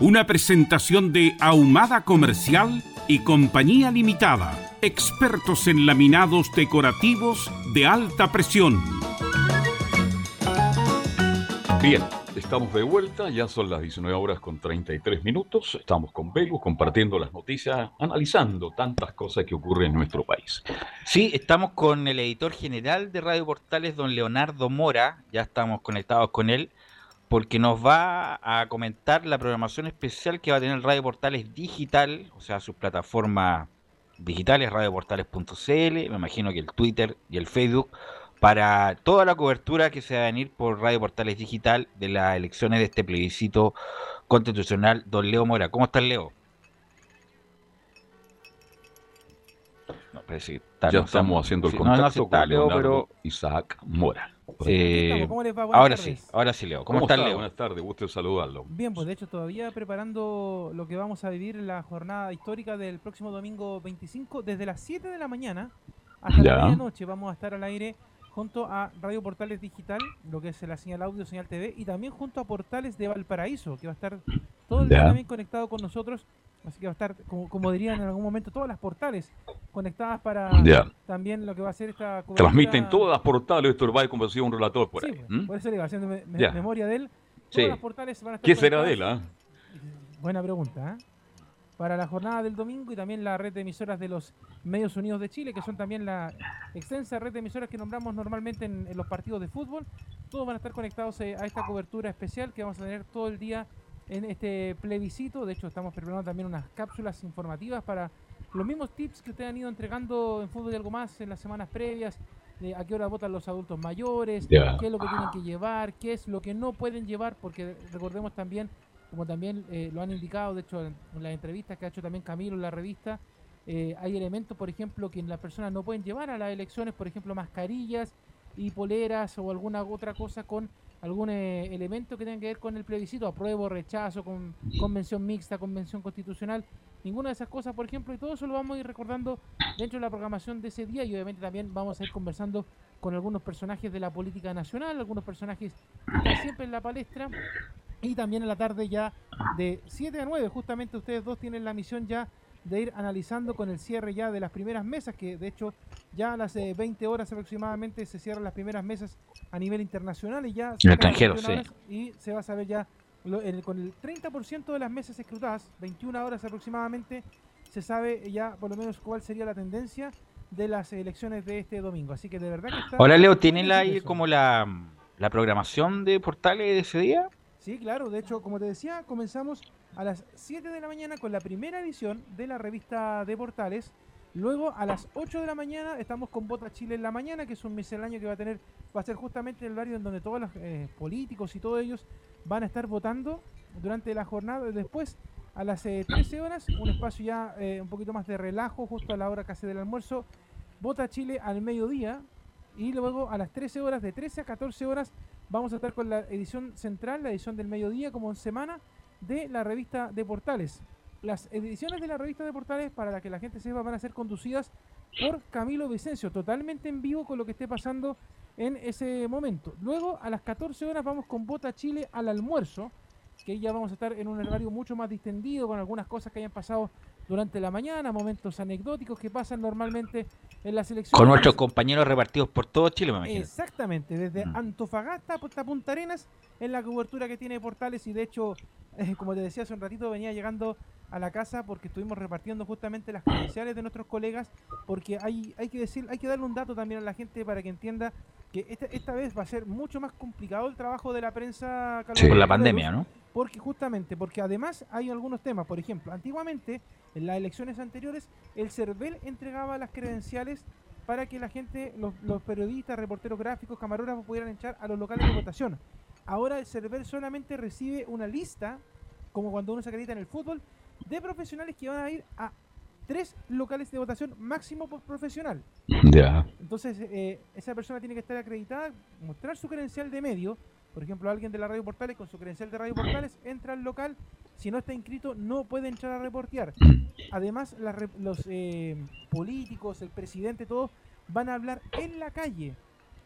Speaker 3: una presentación de Ahumada Comercial y Compañía Limitada, expertos en laminados decorativos de alta presión.
Speaker 1: Bien, estamos de vuelta, ya son las 19 horas con 33 minutos, estamos con Belu compartiendo las noticias, analizando tantas cosas que ocurren en nuestro país.
Speaker 2: Sí, estamos con el editor general de Radio Portales, don Leonardo Mora, ya estamos conectados con él, porque nos va a comentar la programación especial que va a tener Radio Portales Digital, o sea, sus plataformas digitales, radioportales.cl, me imagino que el Twitter y el Facebook, para toda la cobertura que se va a venir por Radio Portales Digital de las elecciones de este plebiscito constitucional. Don Leo Mora, ¿cómo estás, Leo?
Speaker 1: No, parece que está- ya estamos haciendo el
Speaker 2: sí, no, no,
Speaker 1: contacto
Speaker 2: sí está,
Speaker 1: con
Speaker 2: Leo,
Speaker 1: Leonardo Isaac Mora.
Speaker 2: Eh,
Speaker 9: ¿Cómo les va?
Speaker 2: Ahora
Speaker 9: tardes.
Speaker 2: sí, ahora sí, Leo. ¿Cómo,
Speaker 1: ¿Cómo
Speaker 2: estás,
Speaker 1: está?
Speaker 2: Leo?
Speaker 1: Buenas tardes, gusto en saludarlo.
Speaker 9: Bien, pues de hecho todavía preparando lo que vamos a vivir en la jornada histórica del próximo domingo 25, desde las 7 de la mañana hasta
Speaker 1: Ya.
Speaker 9: la medianoche vamos a estar al aire junto a Radio Portales Digital, lo que es la señal audio, señal TV, y también junto a Portales de Valparaíso, que va a estar todo el día también conectado con nosotros, así que va a estar, como, como dirían en algún momento, todas las portales conectadas para también lo que va a ser esta cobertura-
Speaker 1: Transmiten todas las portales, esto va a un relator por
Speaker 9: Sí,
Speaker 1: ahí.
Speaker 9: pues,
Speaker 1: ¿m?
Speaker 9: por eso le iba haciendo me- memoria de él.
Speaker 1: Sí.
Speaker 9: Todas las portales van a estar
Speaker 1: ¿Qué será de él? ah?
Speaker 9: Buena pregunta. ¿eh? Para la jornada del domingo y también la red de emisoras de los Medios Unidos de Chile, que son también la extensa red de emisoras que nombramos normalmente en, en los partidos de fútbol. Todos van a estar conectados eh, a esta cobertura especial que vamos a tener todo el día en este plebiscito. De hecho, estamos preparando también unas cápsulas informativas para los mismos tips que ustedes han ido entregando en Fútbol y Algo Más en las semanas previas. de a qué hora votan los adultos mayores, qué es lo que tienen que llevar, qué es lo que no pueden llevar, porque recordemos también, como también eh, lo han indicado, de hecho, en, en las entrevistas que ha hecho también Camilo en la revista, eh, hay elementos, por ejemplo, que las personas no pueden llevar a las elecciones, por ejemplo, mascarillas y poleras o alguna otra cosa con algún eh, elemento que tenga que ver con el plebiscito, apruebo, rechazo, con convención mixta, convención constitucional, ninguna de esas cosas, por ejemplo, y todo eso lo vamos a ir recordando dentro de la programación de ese día y obviamente también vamos a ir conversando con algunos personajes de la política nacional, algunos personajes siempre en la palestra y también en la tarde ya de 7 a 9, justamente ustedes dos tienen la misión ya de ir analizando con el cierre ya de las primeras mesas, que de hecho ya a las eh, 20 horas aproximadamente se cierran las primeras mesas a nivel internacional y ya...
Speaker 2: En extranjero,
Speaker 9: 21
Speaker 2: sí.
Speaker 9: Y se va a saber ya, lo- el- con el 30% de las mesas escrutadas, 21 horas aproximadamente, se sabe ya por lo menos cuál sería la tendencia de las elecciones de este domingo. Así que de verdad que está...
Speaker 2: Ahora, Leo, ¿tienen la- ahí como la, la programación de portales de ese día?
Speaker 9: Sí, claro. De hecho, como te decía, comenzamos a las 7 de la mañana con la primera edición de la revista de Portales. Luego, a las 8 de la mañana, estamos con Vota Chile en la mañana, que es un misceláneo que va a tener, va a ser justamente el barrio en donde todos los eh, políticos y todos ellos van a estar votando durante la jornada. Después, a las eh, 13 horas, un espacio ya eh, un poquito más de relajo, justo a la hora casi del almuerzo. Vota Chile al mediodía. Y luego a las 13 horas, de 13 a 14 horas, vamos a estar con la edición central, la edición del mediodía, como en semana, de la revista de Portales. Las ediciones de la revista de Portales, para la que la gente sepa, van a ser conducidas por Camilo Vicencio, totalmente en vivo con lo que esté pasando en ese momento. Luego, a las 14 horas, vamos con Vota Chile al almuerzo, que ya vamos a estar en un horario mucho más distendido, con algunas cosas que hayan pasado durante la mañana, momentos anecdóticos que pasan normalmente en la selección.
Speaker 2: Con nuestros compañeros repartidos por todo Chile, me imagino.
Speaker 9: Exactamente, desde
Speaker 2: Mm.
Speaker 9: Antofagasta hasta Punta Arenas, en la cobertura que tiene Portales y de hecho, eh, como te decía hace un ratito, venía llegando a la casa porque estuvimos repartiendo justamente las credenciales de nuestros colegas, porque hay, hay que decir, hay que darle un dato también a la gente para que entienda que esta, esta vez va a ser mucho más complicado el trabajo de la prensa Carlos
Speaker 2: Por la pandemia, ¿no?
Speaker 9: Porque justamente, porque además hay algunos temas, por ejemplo, antiguamente, en las elecciones anteriores, el CERVEL entregaba las credenciales para que la gente, los, los periodistas, reporteros gráficos, camarógrafos pudieran echar a los locales de votación. Ahora el CERVEL solamente recibe una lista, como cuando uno se acredita en el fútbol, de profesionales que van a ir a tres locales de votación máximo por profesional.
Speaker 1: Ya.
Speaker 9: Entonces, eh, esa persona tiene que estar acreditada, mostrar su credencial de medio. Por ejemplo, alguien de la Radio Portales con su credencial de Radio Portales entra al local. Si no está inscrito, no puede entrar a reportear. Además, los eh, políticos, el presidente, todos van a hablar en la calle.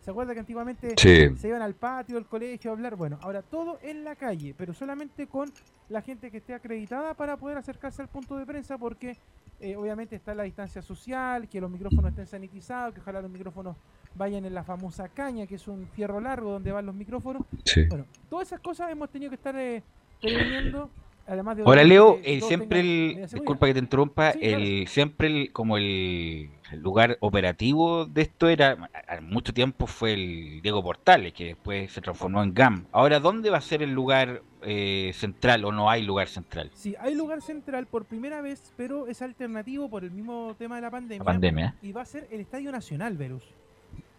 Speaker 9: ¿Se acuerda que antiguamente
Speaker 1: Sí.
Speaker 9: se iban al patio del colegio a hablar? Bueno, ahora todo en la calle, pero solamente con la gente que esté acreditada para poder acercarse al punto de prensa porque eh, obviamente está la distancia social, que los micrófonos estén sanitizados, que ojalá los micrófonos vayan en la famosa caña, que es un fierro largo donde van los micrófonos.
Speaker 1: Sí.
Speaker 9: Bueno, todas esas cosas hemos tenido que estar eh, previniendo, además de...
Speaker 2: Ahora Leo,
Speaker 9: todos
Speaker 2: siempre el, disculpa que te interrumpa,
Speaker 9: Sí, claro.
Speaker 2: el siempre el, como el, el lugar operativo de esto era, a mucho tiempo fue el Diego Portales, que después se transformó en GAM. Ahora, ¿dónde va a ser el lugar eh, central o no hay lugar central?
Speaker 9: Sí, hay lugar central por primera vez, pero es alternativo por el mismo tema de la pandemia.
Speaker 2: La pandemia.
Speaker 9: Y va a ser el Estadio Nacional, Verus.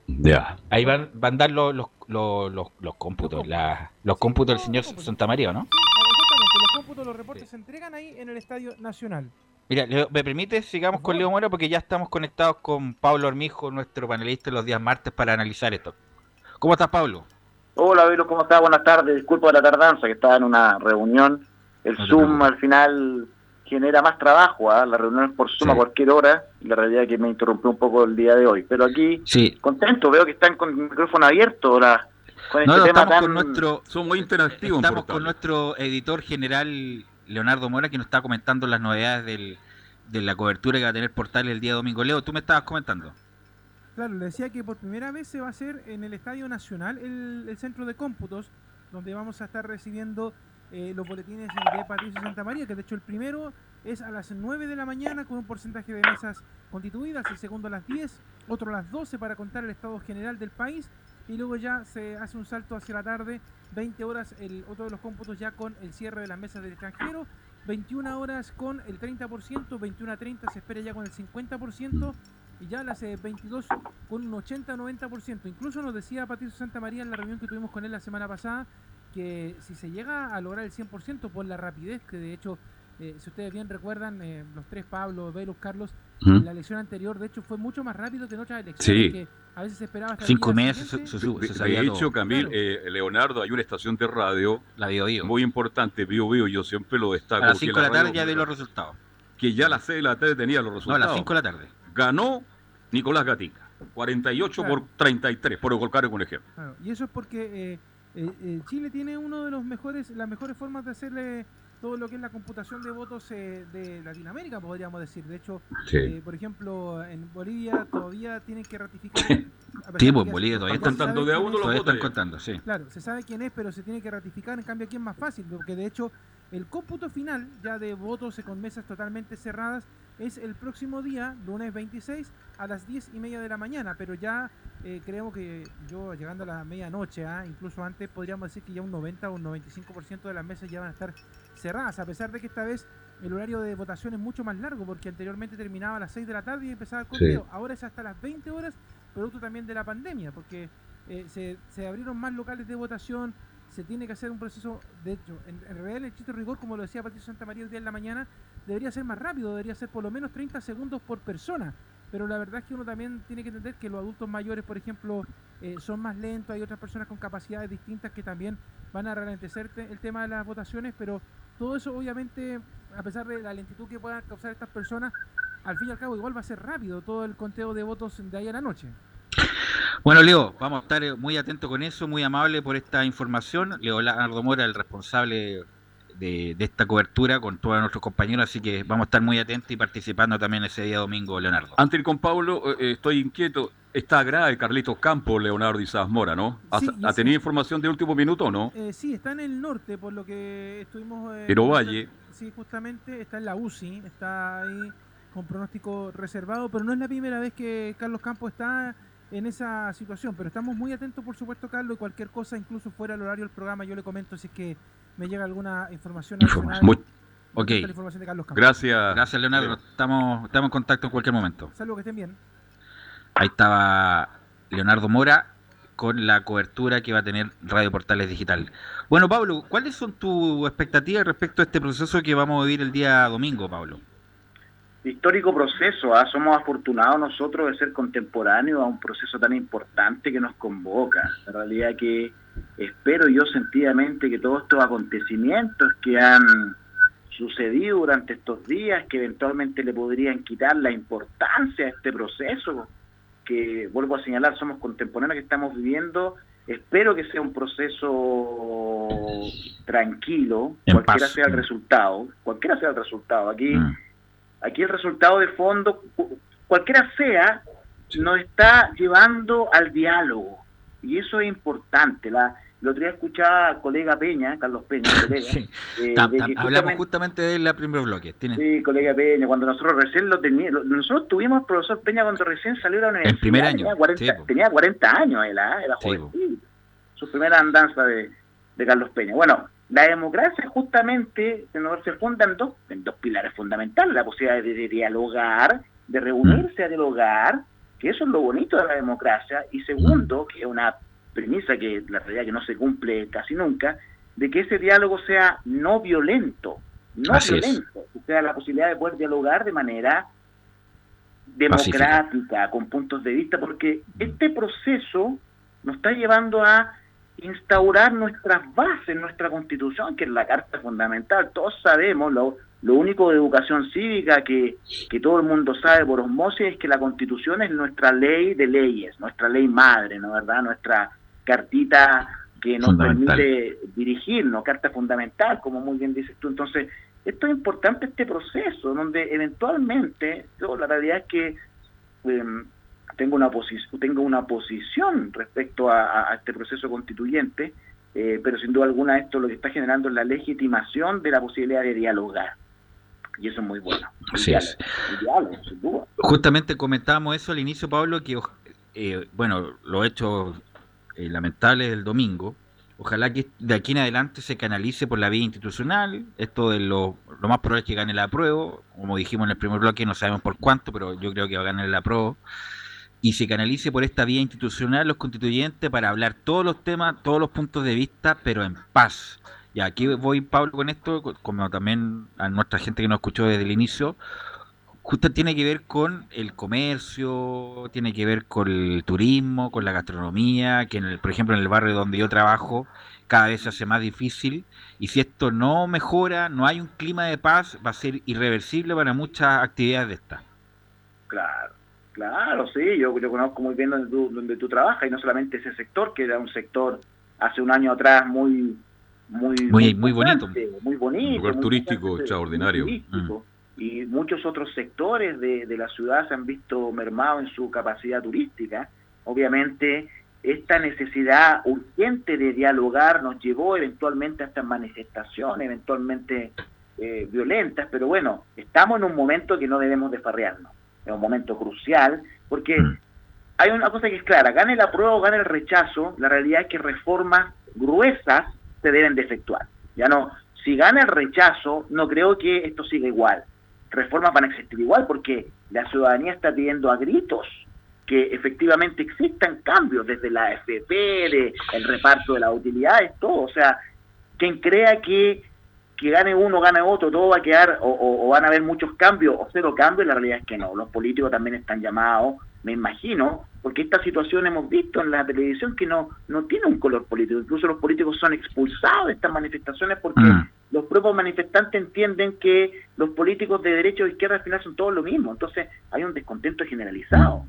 Speaker 1: Ya.
Speaker 2: Ahí van, van a dar los, los, los, los- los cómputos, la- los cómputos del señor Santa María, ¿no?
Speaker 9: Sí, exactamente, los cómputos, los reportes se entregan ahí en el Estadio Nacional.
Speaker 2: Mira, Leo, ¿me permite? Sigamos con Leo Mora porque ya estamos conectados con Pablo Armijo, nuestro panelista los días martes para analizar esto. ¿Cómo estás, Pablo?
Speaker 10: Hola, Velo, ¿cómo estás? Buenas tardes. Disculpa la tardanza, que estaba en una reunión. El
Speaker 2: No
Speaker 10: Zoom al final genera más trabajo, ¿ah? la reunión es por Zoom
Speaker 2: Sí.
Speaker 10: a cualquier hora, y la realidad es que me interrumpió un poco el día de hoy. Pero aquí,
Speaker 2: Sí.
Speaker 10: contento, veo que están con el micrófono abierto la, con
Speaker 2: No,
Speaker 10: este
Speaker 2: no,
Speaker 10: tema
Speaker 2: estamos
Speaker 10: tan...
Speaker 2: con nuestro,
Speaker 1: Son muy interactivos.
Speaker 2: estamos con nuestro editor general Leonardo Mora que nos está comentando las novedades del, de la cobertura que va a tener Portales el día domingo. Leo, tú me estabas comentando.
Speaker 9: Claro, le decía que por primera vez se va a hacer en el Estadio Nacional el, el centro de cómputos, donde vamos a estar recibiendo eh, los boletines de Patricio Santa María, que de hecho el primero es a las 9 de la mañana con un porcentaje de mesas constituidas, el segundo a las 10, otro a las 12 para contar el estado general del país, y luego ya se hace un salto hacia la tarde, 20 horas el otro de los cómputos ya con el cierre de las mesas del extranjero, 21 horas con el 30%, 21 a 30 se espera ya con el 50%, y ya las eh, 22 con un 80-90%. Incluso nos decía Patricio Santa María en la reunión que tuvimos con él la semana pasada que si se llega a lograr el 100% por la rapidez, que de hecho, eh, si ustedes bien recuerdan, eh, los tres, Pablo, Velus, Carlos, en la elección anterior, de hecho, fue mucho más rápido que en otras elecciones,
Speaker 1: Sí.
Speaker 9: que a veces se esperaba hasta el
Speaker 2: Cinco meses se, se-
Speaker 1: De,
Speaker 2: se
Speaker 1: de hecho,
Speaker 2: todo.
Speaker 1: Camil,
Speaker 9: Claro.
Speaker 1: eh, Leonardo, hay una estación de radio
Speaker 2: La Bio Bio.
Speaker 1: muy importante, Bio Bio, yo siempre lo destaco.
Speaker 2: A las
Speaker 1: porque
Speaker 2: 5 de la tarde ya de los resultados.
Speaker 1: Que ya a las 6 de la tarde tenía los
Speaker 2: No, a
Speaker 1: resultados.
Speaker 2: las 5 de la tarde.
Speaker 1: Ganó Nicolás Gatica, 48
Speaker 9: Claro.
Speaker 1: por 33, por colocar un ejemplo.
Speaker 9: Claro, y eso es porque eh, eh, eh, Chile tiene uno de los mejores, las mejores formas de hacerle todo lo que es la computación de votos eh, de Latinoamérica, podríamos decir. De hecho,
Speaker 1: Sí.
Speaker 9: eh, por ejemplo, en Bolivia todavía tienen que ratificar.
Speaker 2: Sí, pues
Speaker 9: que
Speaker 2: Bolivia todavía están
Speaker 1: contando de a uno los votos
Speaker 2: están contando, sí.
Speaker 9: Claro, se sabe quién es, pero se tiene que ratificar. En cambio, aquí es más fácil, porque de hecho el cómputo final ya de votos con mesas totalmente cerradas es el próximo día, lunes 26, a las 10 y media de la mañana. Pero ya eh, creo que yo, llegando a la medianoche, ah, incluso antes, podríamos decir que ya un 90 o un 95% de las mesas ya van a estar cerradas, a pesar de que esta vez el horario de votación es mucho más largo, porque anteriormente terminaba a las 6 de la tarde y empezaba el conteo. Ahora es hasta las 20 horas, producto también de la pandemia, porque eh, se, se abrieron más locales de votación, se tiene que hacer un proceso, de hecho, en, en realidad el chiste rigor, como lo decía Patricio Santa María el día en la mañana, debería ser más rápido, debería ser por lo menos 30 segundos por persona. Pero la verdad es que uno también tiene que entender que los adultos mayores, por ejemplo, eh, son más lentos, hay otras personas con capacidades distintas que también van a ralentecer te- el tema de las votaciones, pero todo eso obviamente, a pesar de la lentitud que puedan causar estas personas, al fin y al cabo igual va a ser rápido todo el conteo de votos de ahí a la noche.
Speaker 2: Bueno, Leo, vamos a estar eh, muy atentos con eso, muy amable por esta información. Leonardo Mora, el responsable de, de esta cobertura con todos nuestros compañeros, así que vamos a estar muy atentos y participando también ese día domingo, Leonardo.
Speaker 1: Antes con Pablo, eh, estoy inquieto. Está grave Carlitos Campos, Leonardo Isas Mora, ¿no? ¿Ha,
Speaker 9: Sí,
Speaker 1: ha
Speaker 9: sí.
Speaker 1: tenido información de último minuto o no?
Speaker 9: Eh, sí, está en el norte, por lo que estuvimos... eh,
Speaker 1: En Ovalle.
Speaker 9: Sí, justamente está en la UCI, está ahí con pronóstico reservado, pero no es la primera vez que Carlos Campos está en esa situación, pero estamos muy atentos, por supuesto, Carlos, y cualquier cosa, incluso fuera del horario del programa, yo le comento si es que me llega alguna información
Speaker 2: Informa-
Speaker 9: adicional.
Speaker 2: muy- Ok.
Speaker 9: la información de Carlos Campos.
Speaker 1: Gracias.
Speaker 2: Gracias, Leonardo. Estamos, estamos en contacto en cualquier momento.
Speaker 9: Saludos, que estén bien.
Speaker 2: Ahí estaba Leonardo Mora con la cobertura que va a tener Radio Portales Digital. Bueno, Pablo, ¿cuáles son tus expectativas respecto a este proceso que vamos a vivir el día domingo, Pablo?
Speaker 10: Histórico proceso, ¿ah? somos afortunados nosotros de ser contemporáneos a un proceso tan importante que nos convoca. La realidad que espero yo sentidamente que todos estos acontecimientos que han sucedido durante estos días, que eventualmente le podrían quitar la importancia a este proceso, que vuelvo a señalar, somos contemporáneos que estamos viviendo, espero que sea un proceso tranquilo,
Speaker 2: En
Speaker 10: cualquiera
Speaker 2: paz.
Speaker 10: sea el resultado, cualquiera sea el resultado. Aquí
Speaker 2: Mm.
Speaker 10: Aquí el resultado de fondo, cu- cualquiera sea, nos está llevando al diálogo. Y eso es importante. La, el otro día escuchaba al colega Peña, Carlos Peña, colega,
Speaker 2: Sí.
Speaker 10: eh,
Speaker 2: Tam-
Speaker 10: de
Speaker 2: tam-
Speaker 10: que
Speaker 2: hablamos
Speaker 10: justamente-
Speaker 2: justamente de la primer bloque. Tiene-
Speaker 10: Sí, colega Peña, cuando nosotros recién lo teníamos, nosotros tuvimos al profesor Peña cuando recién salió de la universidad.
Speaker 2: primer año,
Speaker 10: Tenía 40,
Speaker 2: sí, po.
Speaker 10: tenía 40 años, él, ¿ah? era
Speaker 2: Sí,
Speaker 10: joven. Su primera andanza de, de Carlos Peña. Bueno, la democracia justamente se, funda en dos, en dos pilares fundamentales, la posibilidad de, de dialogar, de reunirse a dialogar, que eso es lo bonito de la democracia, y segundo, que es una premisa que la realidad que no se cumple casi nunca, de que ese diálogo sea no violento, no
Speaker 2: Así es.
Speaker 10: violento, o sea, la posibilidad de poder dialogar de manera democrática, con puntos de vista, porque este proceso nos está llevando a instaurar nuestras bases, nuestra constitución, que es la Carta Fundamental. Todos sabemos, lo, lo único de educación cívica que, que todo el mundo sabe por osmosis es que la constitución es nuestra ley de leyes, nuestra ley madre, ¿no verdad? Nuestra cartita que nos permite dirigirnos, carta fundamental, como muy bien dices tú. Entonces, esto es importante este proceso, donde eventualmente, yo la realidad es que em, tengo una tengo una posición respecto a, este proceso constituyente, eh, pero sin duda alguna esto lo que está generando es la legitimación de la posibilidad de dialogar. Y eso es muy bueno. El
Speaker 2: Así es.
Speaker 10: diálogo, el diálogo, sin duda.
Speaker 2: Justamente comentábamos eso al inicio, Pablo, que eh, bueno, los hechos eh, lamentables del domingo, ojalá que de aquí en adelante se canalice por la vía institucional, esto de lo, lo más probable es que gane la apruebo, como dijimos en el primer bloque, no sabemos por cuánto, pero yo creo que va a ganar la apruebo, y se canalice por esta vía institucional los constituyentes para hablar todos los temas, todos los puntos de vista, pero en paz. Y aquí voy, Pablo, con esto, co- como también a nuestra gente que nos escuchó desde el inicio, justo tiene que ver con el comercio, tiene que ver con el turismo, con la gastronomía, que en el, por ejemplo en el barrio donde yo trabajo cada vez se hace más difícil y si esto no mejora, no hay un clima de paz, va a ser irreversible para muchas actividades de estas.
Speaker 10: Claro, claro, sí, yo, yo conozco muy bien donde tú, donde tú trabajas y no solamente ese sector, que era un sector hace un año atrás muy muy
Speaker 2: Muy- muy bonito.
Speaker 10: muy bonito,
Speaker 1: Un lugar
Speaker 10: muy
Speaker 1: turístico extraordinario.
Speaker 10: Y muchos otros sectores de, de la ciudad se han visto mermados en su capacidad turística. Obviamente, esta necesidad urgente de dialogar nos llevó eventualmente a estas manifestaciones, eventualmente eh, violentas, pero bueno, estamos en un momento que no debemos desfarrearnos. Es un momento crucial, porque hay una cosa que es clara, gane el apruebo o gane el rechazo, la realidad es que reformas gruesas se deben de efectuar. Ya no, si gana el rechazo, no creo que esto siga igual. Reformas van a existir igual porque la ciudadanía está pidiendo a gritos que efectivamente existan cambios desde la AFP, de el reparto de las utilidades, todo. O sea, quien crea que, que gane uno, gane otro, todo va a quedar, o, o- o van a haber muchos cambios o cero cambios, la realidad es que no. Los políticos también están llamados, me imagino, porque esta situación hemos visto en la televisión que no, no tiene un color político. Incluso los políticos son expulsados de estas manifestaciones porque
Speaker 2: Mm.
Speaker 10: los propios manifestantes entienden que los políticos de derecha o izquierda al final son todos lo mismo. Entonces hay un descontento generalizado.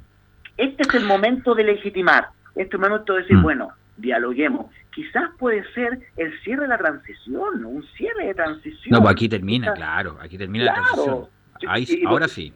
Speaker 10: Este es el momento de legitimar. Este es el momento de decir,
Speaker 2: Mm.
Speaker 10: bueno, dialoguemos. Quizás puede ser el cierre de la transición, un cierre de transición.
Speaker 2: No, pues aquí termina, claro, aquí termina la transición. Ahí,
Speaker 10: Y- y-
Speaker 2: ahora sí.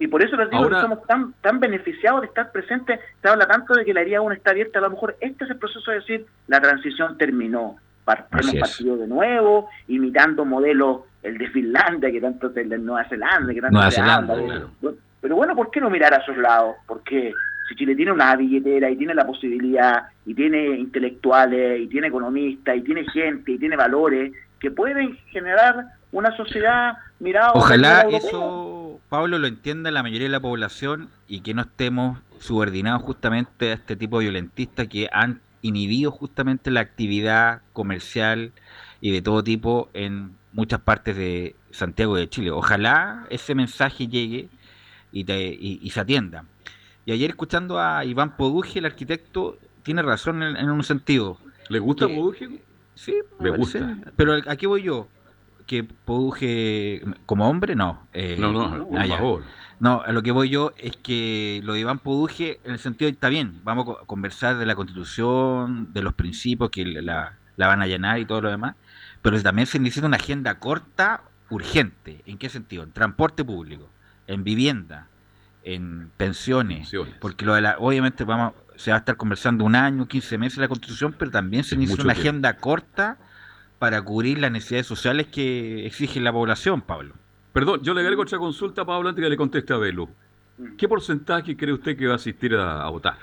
Speaker 10: Y por eso les digo
Speaker 1: Ahora-
Speaker 10: que somos tan, tan beneficiados de estar presentes. Se habla tanto de que la herida aún está abierta. A lo mejor este es el proceso de decir la transición terminó. Par-
Speaker 2: Así
Speaker 10: Hemos
Speaker 2: es.
Speaker 10: partido de nuevo, imitando modelos, el de Finlandia, que tanto el de Nueva Zelanda, que tanto
Speaker 2: Nueva Zelanda,
Speaker 10: habla.
Speaker 2: claro.
Speaker 10: Pero bueno, ¿por qué no mirar a esos lados? Porque si Chile tiene una billetera y tiene la posibilidad, y tiene intelectuales, y tiene economistas, y tiene gente, y tiene valores, que pueden generar una sociedad mirada
Speaker 2: Ojalá eso, Pablo, lo entienda la mayoría de la población y que no estemos subordinados justamente a este tipo de violentistas que han inhibido justamente la actividad comercial y de todo tipo en muchas partes de Santiago de Chile. Ojalá ese mensaje llegue y, te- y- y se atienda. Y ayer escuchando a Iván Poduje, el arquitecto, tiene razón en, en un sentido.
Speaker 1: ¿Le gusta
Speaker 2: Que-
Speaker 1: Poduje?
Speaker 2: Sí,
Speaker 1: Me
Speaker 2: parece.
Speaker 1: gusta.
Speaker 2: Pero aquí voy yo. Que Poduje, como hombre, no. Eh,
Speaker 1: No, no, por
Speaker 2: ah, ya.
Speaker 1: favor.
Speaker 2: No, a lo que voy yo es que lo de Iván Poduje, en el sentido está bien, vamos a co- conversar de la constitución, de los principios que la, la van a llenar y todo lo demás, pero también se necesita una agenda corta, urgente. ¿En qué sentido? En transporte público, en vivienda, en pensiones,
Speaker 1: Pensiones.
Speaker 2: porque lo de la, obviamente vamos, se va a estar conversando un año, 15 meses la constitución, pero también se
Speaker 1: mucho
Speaker 2: una
Speaker 1: tiempo.
Speaker 2: agenda corta para cubrir las necesidades sociales que exige la población, Pablo.
Speaker 1: Perdón, yo le agrego otra consulta, Pablo, antes que le conteste a Velo. ¿Qué porcentaje cree usted que va a asistir a, a votar?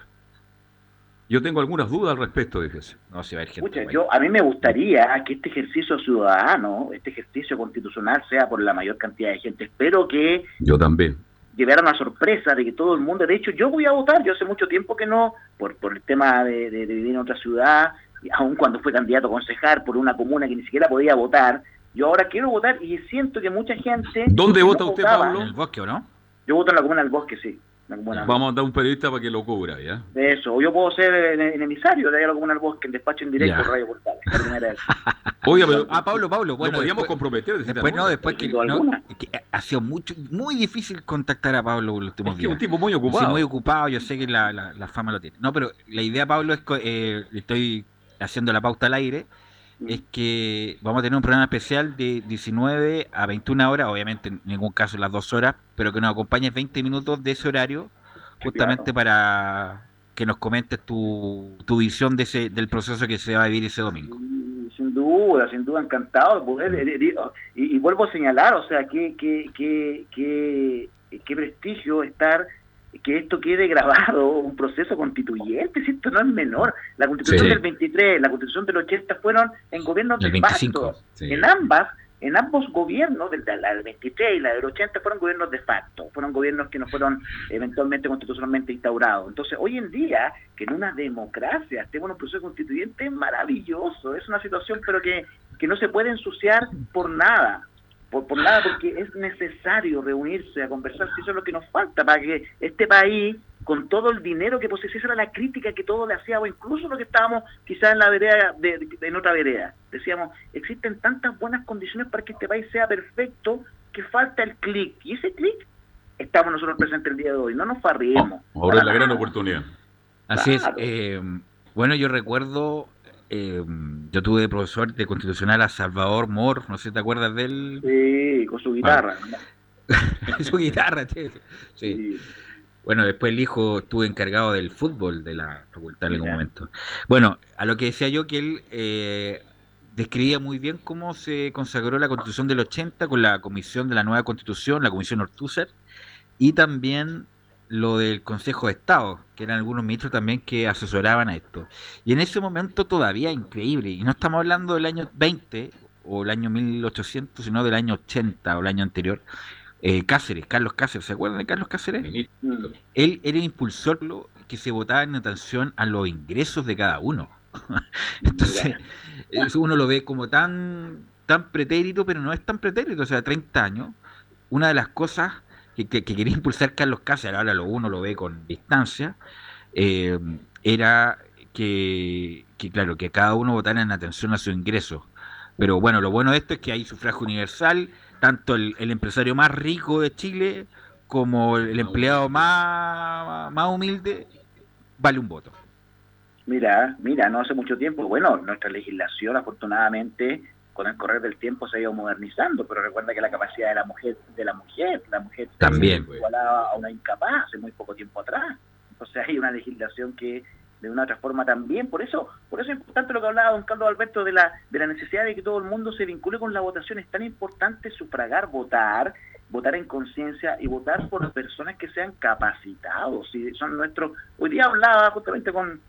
Speaker 1: Yo tengo algunas dudas al respecto, fíjese.
Speaker 2: No, si va a haber gente.
Speaker 10: Pucha, yo, a mí me gustaría que este ejercicio ciudadano, este ejercicio constitucional sea por la mayor cantidad de gente. Espero que
Speaker 1: Yo también.
Speaker 10: Llevara una sorpresa de que todo el mundo, de hecho yo voy a votar, yo hace mucho tiempo que no, por, por el tema de, de- de vivir en otra ciudad, aun cuando fue candidato a concejal por una comuna que ni siquiera podía votar, yo ahora quiero votar y siento que mucha gente...
Speaker 1: ¿Dónde vota
Speaker 10: no
Speaker 1: usted,
Speaker 10: votaba-
Speaker 1: Pablo?
Speaker 2: En el bosque, ¿o no?
Speaker 10: Yo voto en la comuna del Bosque, sí.
Speaker 1: Vamos a dar un periodista para que lo cubra, ¿ya?
Speaker 10: de eso, o yo puedo ser en, en emisario de la comuna del Bosque, en despacho en directo,
Speaker 2: Ya.
Speaker 10: Radio Portales.
Speaker 1: Oiga, pero
Speaker 2: Ah, Pablo, Pablo, bueno.
Speaker 1: no podíamos
Speaker 2: después-
Speaker 1: comprometer.
Speaker 2: Después no, después que, no, que ha sido mucho, muy difícil contactar a Pablo los últimos
Speaker 1: Es que es un
Speaker 2: días.
Speaker 1: tipo muy
Speaker 2: Sí,
Speaker 1: ocupado.
Speaker 2: muy ocupado, yo sé que la, la- la fama lo tiene. No, pero la idea, Pablo, es que eh, le estoy haciendo la pauta al aire, es que vamos a tener un programa especial de 19 a 21 horas, obviamente en ningún caso las dos horas, pero que nos acompañes 20 minutos de ese horario, justamente para que nos comentes tu, tu visión de ese, del proceso que se va a vivir ese domingo.
Speaker 10: Mm, Sin duda, sin duda, encantado de poder. eh, Y, y vuelvo a señalar, o sea, qué que, que, que, qué prestigio estar, que esto quede grabado, un proceso constituyente, si esto no es menor. La constitución
Speaker 2: Sí.
Speaker 10: del 23, la constitución del 80 fueron en gobiernos de
Speaker 2: 25,
Speaker 10: facto.
Speaker 2: sí.
Speaker 10: En ambas, en ambos gobiernos, la del 23 y la del 80, fueron gobiernos de facto, fueron gobiernos que no fueron eventualmente constitucionalmente instaurados. Entonces, hoy en día, que en una democracia estemos en un proceso constituyente es maravilloso, es una situación pero que, que no se puede ensuciar por nada, por, por nada, porque es necesario reunirse a conversar, si eso es lo que nos falta para que este país, con todo el dinero que posee, esa era la crítica que todos le hacíamos, incluso lo que estábamos quizás en la vereda, de, de- en otra vereda, decíamos, existen tantas buenas condiciones para que este país sea perfecto, que falta el clic, y ese clic estamos nosotros presentes el día de hoy, no nos farriemos.
Speaker 1: Ahora es la gran oportunidad.
Speaker 2: Así
Speaker 10: Claro.
Speaker 2: es. eh, bueno, yo recuerdo, eh, yo tuve de profesor de constitucional a Salvador Mor, no sé si te acuerdas de él.
Speaker 10: Sí, con su guitarra.
Speaker 2: Su guitarra, sí. Sí. Bueno, después el hijo estuvo encargado del fútbol de la facultad en algún momento. Bueno, a lo que decía yo que él eh, describía muy bien cómo se consagró la constitución del 80 con la comisión de la nueva constitución, la comisión Ortúzar, y también lo del Consejo de Estado, que eran algunos ministros también que asesoraban a esto. Y en ese momento todavía increíble, y no estamos hablando del año 20 o el año 1800, sino del año 80 o el año anterior. Eh, Cáceres, Carlos Cáceres, ¿se acuerdan de Carlos Cáceres? Él era el impulsor que se votaba en atención a los ingresos de cada uno. Entonces, uno lo ve como tan, tan pretérito, pero no es tan pretérito. O sea, 30 años, una de las cosas que, que- que quería impulsar Carlos Cáceres, ahora lo uno lo ve con distancia, eh, era que, que, claro, que cada uno votara en atención a sus ingresos. Pero bueno, lo bueno de esto es que hay sufragio universal, tanto el, el empresario más rico de Chile como el empleado más, más humilde vale un voto.
Speaker 10: Mira, mira, no hace mucho tiempo. Bueno, nuestra legislación, afortunadamente, con el correr del tiempo se ha ido modernizando, pero recuerda que la capacidad de la mujer, de la mujer, la mujer
Speaker 2: también
Speaker 10: igualaba a una incapaz hace muy poco tiempo atrás. Entonces hay una legislación que de una otra forma también, por eso, por eso es importante lo que hablaba don Carlos Alberto de la, de la necesidad de que todo el mundo se vincule con la votación, es tan importante sufragar, votar, votar en conciencia y votar por personas que sean capacitados, si son nuestros, hoy día hablaba justamente con,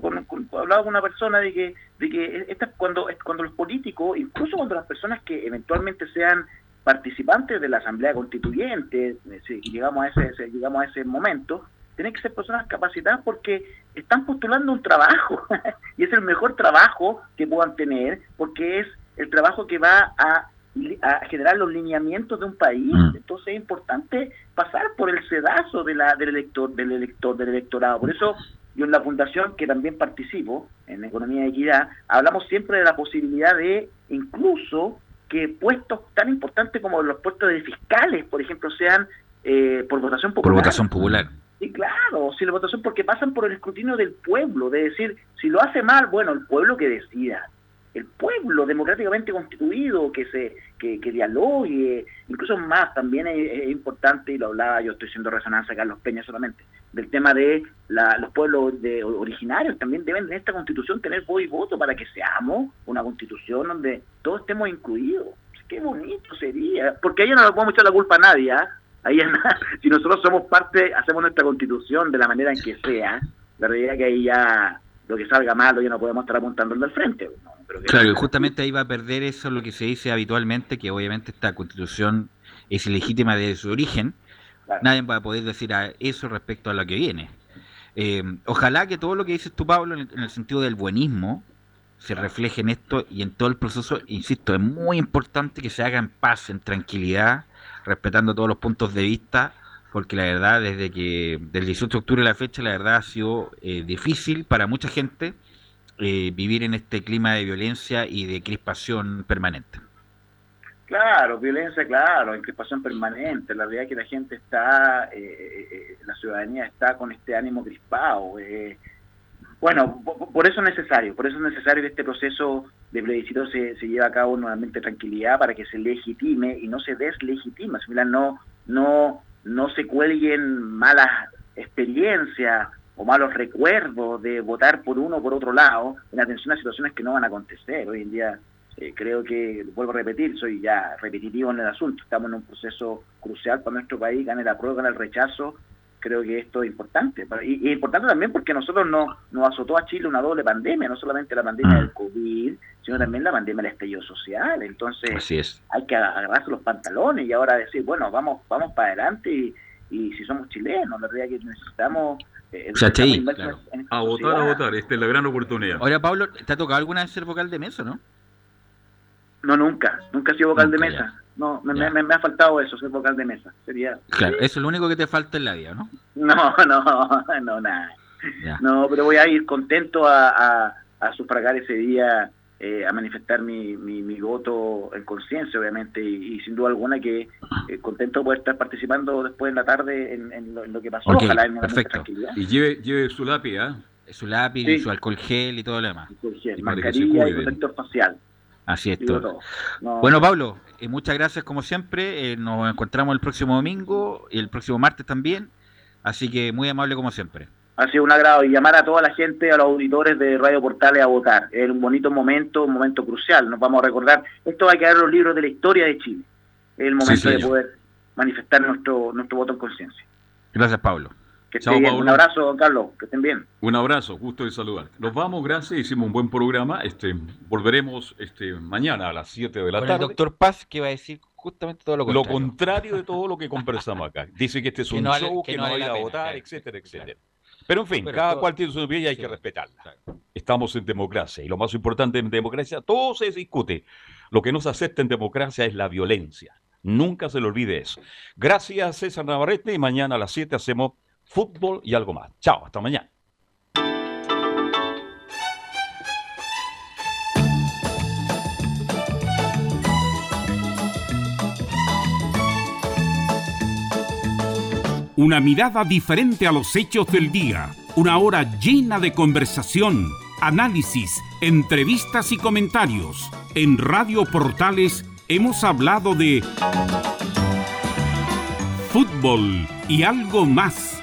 Speaker 10: con, hablaba con una persona de que, de que esta, cuando, cuando los políticos, incluso cuando las personas que eventualmente sean participantes de la Asamblea Constituyente, eh, si llegamos a ese, llegamos a ese momento, tienen que ser personas capacitadas porque están postulando un trabajo y es el mejor trabajo que puedan tener porque es el trabajo que va a, generar los lineamientos de un país. Mm. Entonces es importante pasar por el sedazo de la, del elector, del elector, del electorado. Por eso yo en la fundación, que también participo en Economía de Equidad, hablamos siempre de la posibilidad de incluso que puestos tan importantes como los puestos de fiscales, por ejemplo, sean eh, por votación popular.
Speaker 2: Por votación popular.
Speaker 10: Sí, claro, si la votación, porque pasan por el escrutinio del pueblo, de decir, si lo hace mal, bueno, el pueblo que decida el pueblo democráticamente constituido que se que, dialogue, incluso más también es, importante, y lo hablaba, yo estoy haciendo resonancia a Carlos Peña solamente, del tema de los pueblos de, originarios, también deben en esta constitución tener voz y voto para que seamos una constitución donde todos estemos incluidos. Qué bonito sería, porque ahí no le podemos echar la culpa a nadie, ¿ah? ahí si nosotros somos parte, hacemos nuestra constitución de la manera en que sea, la realidad es que ahí ya lo que salga malo ya no podemos estar apuntando al frente.
Speaker 2: claro, y justamente ahí va a perder eso lo que se dice habitualmente, que obviamente esta constitución es ilegítima desde su origen. Nadie va a poder decir a eso respecto a lo que viene. Eh, ojalá que todo lo que dices tú, Pablo, en el, sentido del buenismo, se refleje en esto y en todo el proceso. Insisto, es muy importante que se haga en paz, en tranquilidad, respetando todos los puntos de vista porque la verdad, desde que del 18 de octubre a la fecha, la verdad ha sido eh, difícil para mucha gente eh, vivir en este clima de violencia y de crispación permanente.
Speaker 10: Claro, violencia, claro, en crispación permanente. La realidad es que la gente está, eh, la ciudadanía está con este ánimo crispado. bueno, por, eso es necesario, por eso es necesario que este proceso de plebiscito se, se lleve a cabo nuevamente tranquilidad para que se legitime y no se deslegitime. no, no no se cuelguen malas experiencias o malos recuerdos de votar por uno o por otro lado en atención a situaciones que no van a acontecer. Hoy en día eh, creo que, vuelvo a repetir, soy ya repetitivo en el asunto, estamos en un proceso crucial para nuestro país, gane la prueba, gane el rechazo, creo que esto es importante. Y, es importante también porque nosotros no, nos azotó a Chile una doble pandemia, no solamente la pandemia del COVID, sino también la pandemia del estallido social. Entonces hay que agarrarse los pantalones y ahora decir, bueno, vamos vamos para adelante y, si somos chilenos, la realidad es que necesitamos...
Speaker 1: Eh, a votar, a votar, esta es la gran oportunidad.
Speaker 2: Ahora, Pablo, ¿te ha tocado alguna vez ser vocal de mesa, no?
Speaker 10: No, nunca, nunca he sido vocal de mesa. No, me, me, ha faltado eso, ser vocal de mesa. Sería.
Speaker 2: Claro, eso es lo único que te falta en la vida, ¿no?
Speaker 10: No, no, no, nada. No, pero voy a ir contento a, a, sufragar ese día, eh, a manifestar mi, mi, voto en conciencia, obviamente, y, sin duda alguna que eh, contento por estar participando después en la tarde en, lo, que pasó.
Speaker 2: Ojalá en perfecto.
Speaker 1: Y lleve, lleve su lápiz, ¿ah?
Speaker 2: Su lápiz, su alcohol gel y todo lo demás.
Speaker 10: mascarilla y protector facial.
Speaker 2: Así es todo. Bueno, Pablo, eh, muchas gracias como siempre. Eh, nos encontramos el próximo domingo y el próximo martes también. Así que muy amable como siempre.
Speaker 10: Ha sido un agrado y llamar a toda la gente, a los auditores de Radio Portales a votar. Es un bonito momento, un momento crucial. Nos vamos a recordar, esto va a quedar en los libros de la historia de Chile. Es el momento de poder manifestar nuestro, nuestro voto en conciencia.
Speaker 2: Gracias, Pablo.
Speaker 10: Un abrazo, Carlos, que estén bien.
Speaker 1: Un abrazo, gusto de saludar. Nos vamos, gracias, hicimos un buen programa. Este, volveremos este, mañana a las 7 de la tarde. El
Speaker 2: doctor Paz, que va a decir justamente todo lo contrario.
Speaker 1: Lo contrario de todo lo que conversamos acá. Dice que este es un show, que, no, va a ir a votar, etcétera, etcétera. Pero en fin, cada cual tiene su opinión y hay que respetarla. Estamos en democracia y lo más importante en democracia, todo se discute. Lo que no se acepta en democracia es la violencia. Nunca se le olvide eso. Gracias, César Navarrete, y mañana a las 7 hacemos fútbol y algo más. Chao, hasta mañana.
Speaker 3: Una mirada diferente a los hechos del día Una hora llena de conversación, análisis, entrevistas y comentarios. En Radio Portales hemos hablado de fútbol y algo más